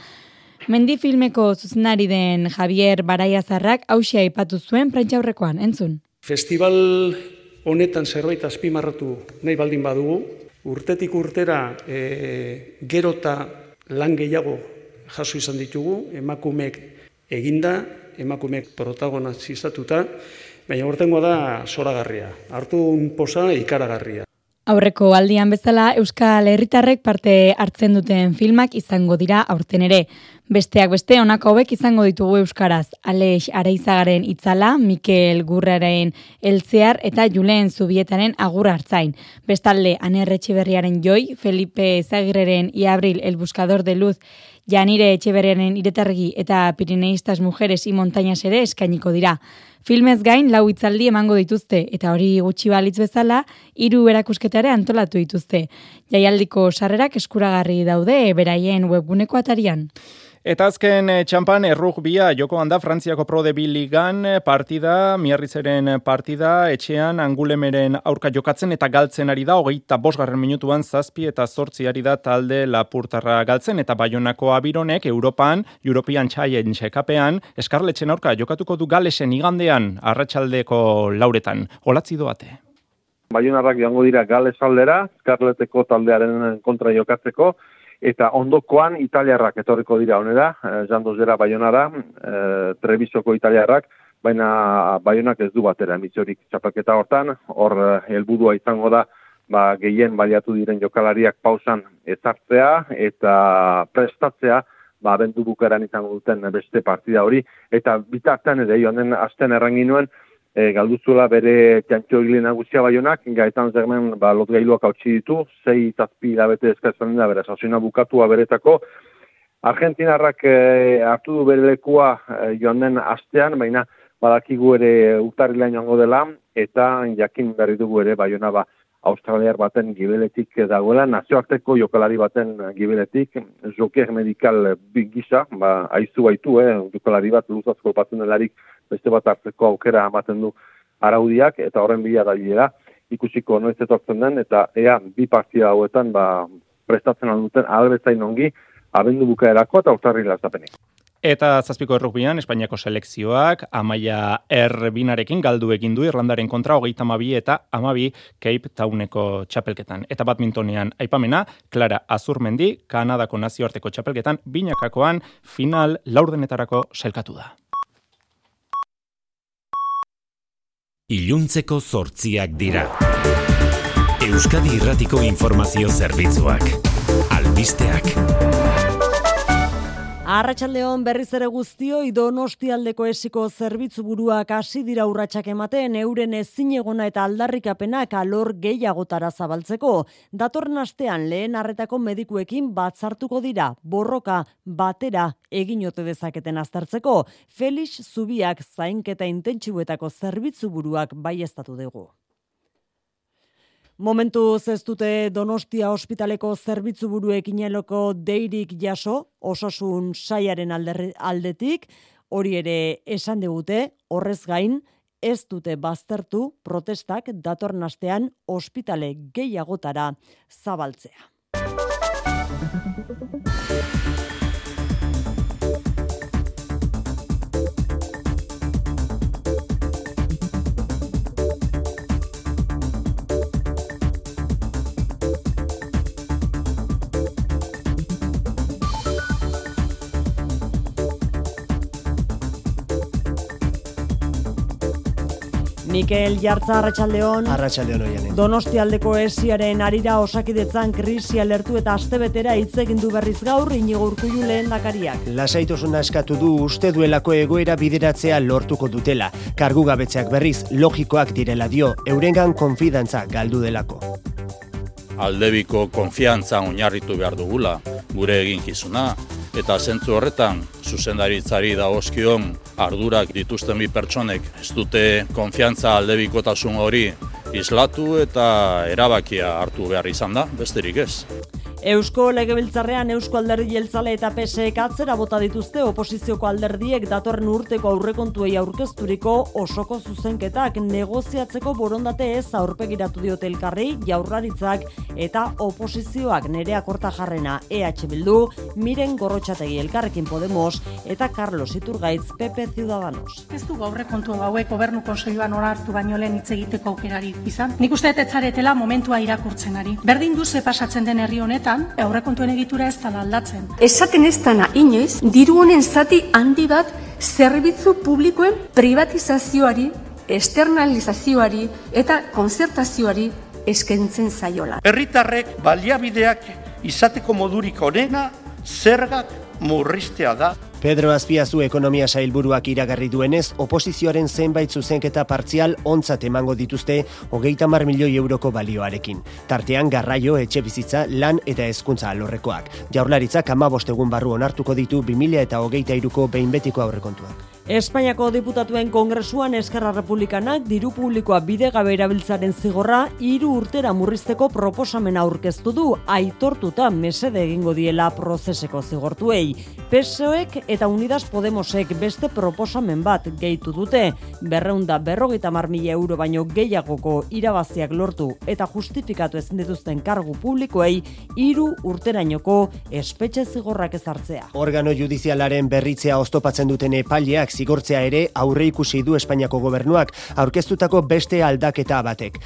Mendi filmeko zuzenari den Javier Baraiazarrak hausia aipatu zuen prentxaurrekoan, entzun. Festival honetan zerbait azpimarratu nahi baldin badugu, urtetik urtera e, gerota lan gehiago jaso izan ditugu, emakumeek eginda, emakumeek protagonizatuta, baina urtengo da zoragarria. Hartu un posa ikaragarria. Aurreko aldian bezala Euskal Herritarrek parte hartzen duten filmak izango dira aurten ere. Besteak beste honako hauek izango ditugu euskaraz. Aleix Areizagaren itzala, Mikel Gurraren Eltzear eta Julen Zubietaren Agur Hartzain. Bestalde Aner Etxeberriaren Joi, Felipe Zagirreren Iabril El Buscador de Luz, Janire Etxeberriaren Iretargi eta Pirineistas Mujeres y Montañas ere eskainiko dira. Filmez gain lau itzaldi emango dituzte eta hori gutxi balitz bezala hiru erakusketare antolatu dituzte. Jaialdiko sarrerak eskuragarri daude beraien webguneko atarian. Eta azken eh, txampan errugbia joko handa Frantziako Pro de Ligan eh, partida, miarritzeren partida, etxean angulemeren aurka jokatzen eta galtzen ari da, hogeita bosgarren minutuan zazpi eta zortzi ari da talde lapurtarra galtzen eta baionako abironek Europan, European Challenge txekapean, eskarletxen aurka jokatuko du galesen igandean arratsaldeko lauretan. Olatzi doate. Baionarrak joango dira gales aldera, eskarleteko taldearen kontra jokatzeko, eta ondokoan italiarrak etorriko dira honera, eh, jandozera baionara, eh, trebizoko italiarrak, baina baionak ez du batera emitzorik txapaketa hortan, hor eh, helburua izango da, ba, gehien baliatu diren jokalariak pausan ezartzea eta prestatzea, ba, bendu bukaran izango duten beste partida hori, eta bitartean ere, joan asten errangin nuen, e, galduzuela bere txantxo egile nagusia baionak, gaetan zermen ba, lot gailuak hau ditu, zei zazpi labete eskatzen da, bera, sasuna bukatua beretako, Argentinarrak e, hartu du bere lekua e, joan den astean, baina badakigu ere urtarrilean joango dela, eta jakin berri dugu ere baiona ba, australiar baten gibeletik dagoela, nazioarteko jokalari baten gibeletik, joker medikal gisa, ba, aizu baitu, eh, jokalari bat luzazko batzen delarik beste bat hartzeko aukera ematen du araudiak, eta horren bila da bilera, ikusiko noiz etortzen den, eta ea bi partida hauetan ba, prestatzen alduten albezain ongi, abendu bukaerako eta urtarri lazapenik. Eta zazpiko errukbian, Espainiako selekzioak, amaia erbinarekin galdu egin du Irlandaren kontra hogeita amabi eta amabi Cape Towneko txapelketan. Eta badmintonean aipamena, Clara Azurmendi, Kanadako nazioarteko txapelketan, binakakoan final laurdenetarako selkatu da. Iluntzeko zortziak dira. Euskadi Irratiko Informazio Zerbitzuak. Albisteak. Arratxaldeon berriz ere guztio idonostialdeko esiko zerbitzu buruak hasi dira urratsak ematen euren ezin egona eta aldarrikapenak alor gehiagotara zabaltzeko. Datorren astean lehen arretako medikuekin batzartuko dira, borroka batera eginote dezaketen aztertzeko. Felix Zubiak zainketa intentsibuetako zerbitzu buruak bai dugu. Momentu ez dute Donostia ospitaleko zerbitzu buruekin eloko deirik jaso, osasun saiaren aldetik, hori ere esan digute, horrez gain, ez dute baztertu protestak datorren astean ospitale gehiagotara zabaltzea. Mikel Jartza Arratsaldeon. Arratsaldeon hoian. Donostialdeko esiaren arira osakidetzan krisi alertu eta astebetera hitz egin du berriz gaur Inigo Urkullu lehendakariak. Lasaitasuna eskatu du uste duelako egoera bideratzea lortuko dutela. Kargu gabetzeak berriz logikoak direla dio, eurengan konfidantza galdu delako. Aldebiko konfiantza oinarritu behar dugula, gure eginkizuna, eta zentzu horretan zuzendaritzari dagozkion ardurak dituzten bi pertsonek ez dute konfiantza aldebikotasun hori islatu eta erabakia hartu behar izan da, besterik ez. Eusko Legebiltzarrean Eusko Alderdi Jeltzale eta PSEk atzera bota dituzte oposizioko alderdiek datorren urteko aurrekontuei aurkezturiko osoko zuzenketak negoziatzeko borondate ez aurpegiratu diote elkarri jaurraritzak eta oposizioak nerea korta jarrena EH Bildu, Miren Gorrotxategi Elkarrekin Podemos eta Carlos Iturgaitz PP Ciudadanos. Ez du aurrekontu hauek gobernu konseioan hartu baino lehen hitz egiteko aukerari izan. Nik uste etzaretela momentua irakurtzen ari. Berdin du ze pasatzen den herri honetan honetan, aurrekontuen egitura ez da aldatzen. Esaten ez dana inoiz, diru honen zati handi bat zerbitzu publikoen privatizazioari, externalizazioari eta konzertazioari eskentzen zaiola. Herritarrek baliabideak izateko modurik onena zergak murriztea da. Pedro Azpiazu ekonomia sailburuak iragarri duenez, oposizioaren zenbait zuzenketa partzial ontzat emango dituzte hogeita mar milioi euroko balioarekin. Tartean garraio, etxe bizitza, lan eta hezkuntza alorrekoak. Jaurlaritzak ama bostegun barru onartuko ditu 2000 eta hogeita iruko behin betiko aurrekontuak. Espainiako diputatuen kongresuan Eskerra Republikanak diru publikoa bide gabe erabiltzaren zigorra hiru urtera murrizteko proposamena aurkeztu du aitortuta mesede egingo diela prozeseko zigortuei. PSOek eta Unidas Podemosek beste proposamen bat gehitu dute, berreunda berrogeita mila euro baino gehiagoko irabaziak lortu eta justifikatu ezin dituzten kargu publikoei hiru urterainoko espetxe zigorrak ezartzea. Organo judizialaren berritzea oztopatzen duten epaileak zigortzea ere aurre ikusi du Espainiako gobernuak aurkeztutako beste aldaketa batek.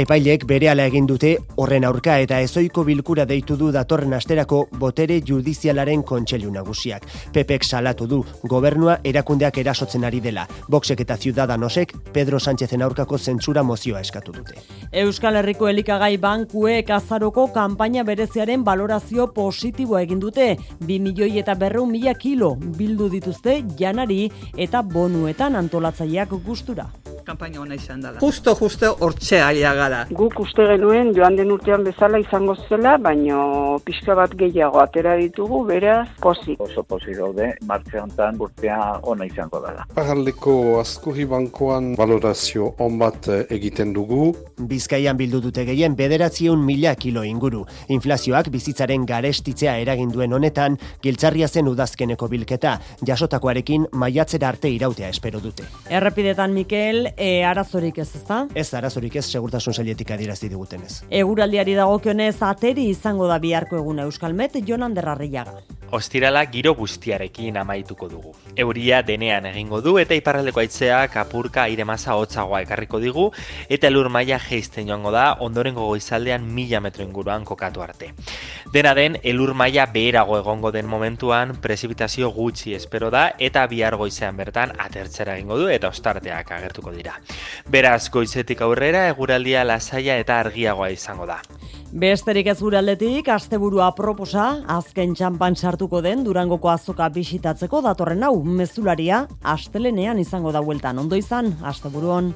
Epaileek berehala egin dute horren aurka eta ezoiko bilkura deitu du datorren asterako botere judizialaren kontseilu nagusiak. Pepek salatu du gobernua erakundeak erasotzen ari dela. Boxek eta Ciudadanosek Pedro Sánchezen aurkako zentsura mozioa eskatu dute. Euskal Herriko elikagai bankuek azaroko kanpaina bereziaren valorazio positiboa egin dute. 2 milioi eta berreun mila kilo bildu dituzte janari eta bonuetan antolatzaileak gustura kanpaina ona izan dela. Justo, justo, hortxe aia gara. Guk uste genuen joan den urtean bezala izango zela, baino pixka bat gehiago atera ditugu, beraz, posi. Oso posi daude, martxe honetan urtea ona izango dela. Paraldeko askurri bankoan valorazio on bat eh, egiten dugu. Bizkaian bildu dute gehien bederatziun mila kilo inguru. Inflazioak bizitzaren garestitzea eragin duen honetan, giltzarria zen udazkeneko bilketa, jasotakoarekin maiatzera arte irautea espero dute. Errepidetan Mikel, e, arazorik ez, ezta? Ez arazorik ez, segurtasun saietik adirazi digutenez. Eguraldiari dagokionez ateri izango da biharko egun Euskalmet, Jonan Derrarriaga. Ostirala giro guztiarekin amaituko dugu. Euria denean egingo du eta iparraldeko aitzea kapurka aire masa hotzagoa ekarriko digu eta elur maila jeisten joango da ondorengo goizaldean mila metro inguruan kokatu arte. Dena den, elur maila beherago egongo den momentuan prezipitazio gutxi espero da eta bihar goizean bertan atertzera egingo du eta ostarteak agertuko dira. Beraz, goizetik aurrera eguraldia lasaia eta argiagoa izango da. Besterik ez gure aldetik, asteburua proposa, azken txampan sartuko den Durangoko azoka bisitatzeko datorren hau, mezularia, astelenean izango da hueltan. Ondo izan, asteburuan.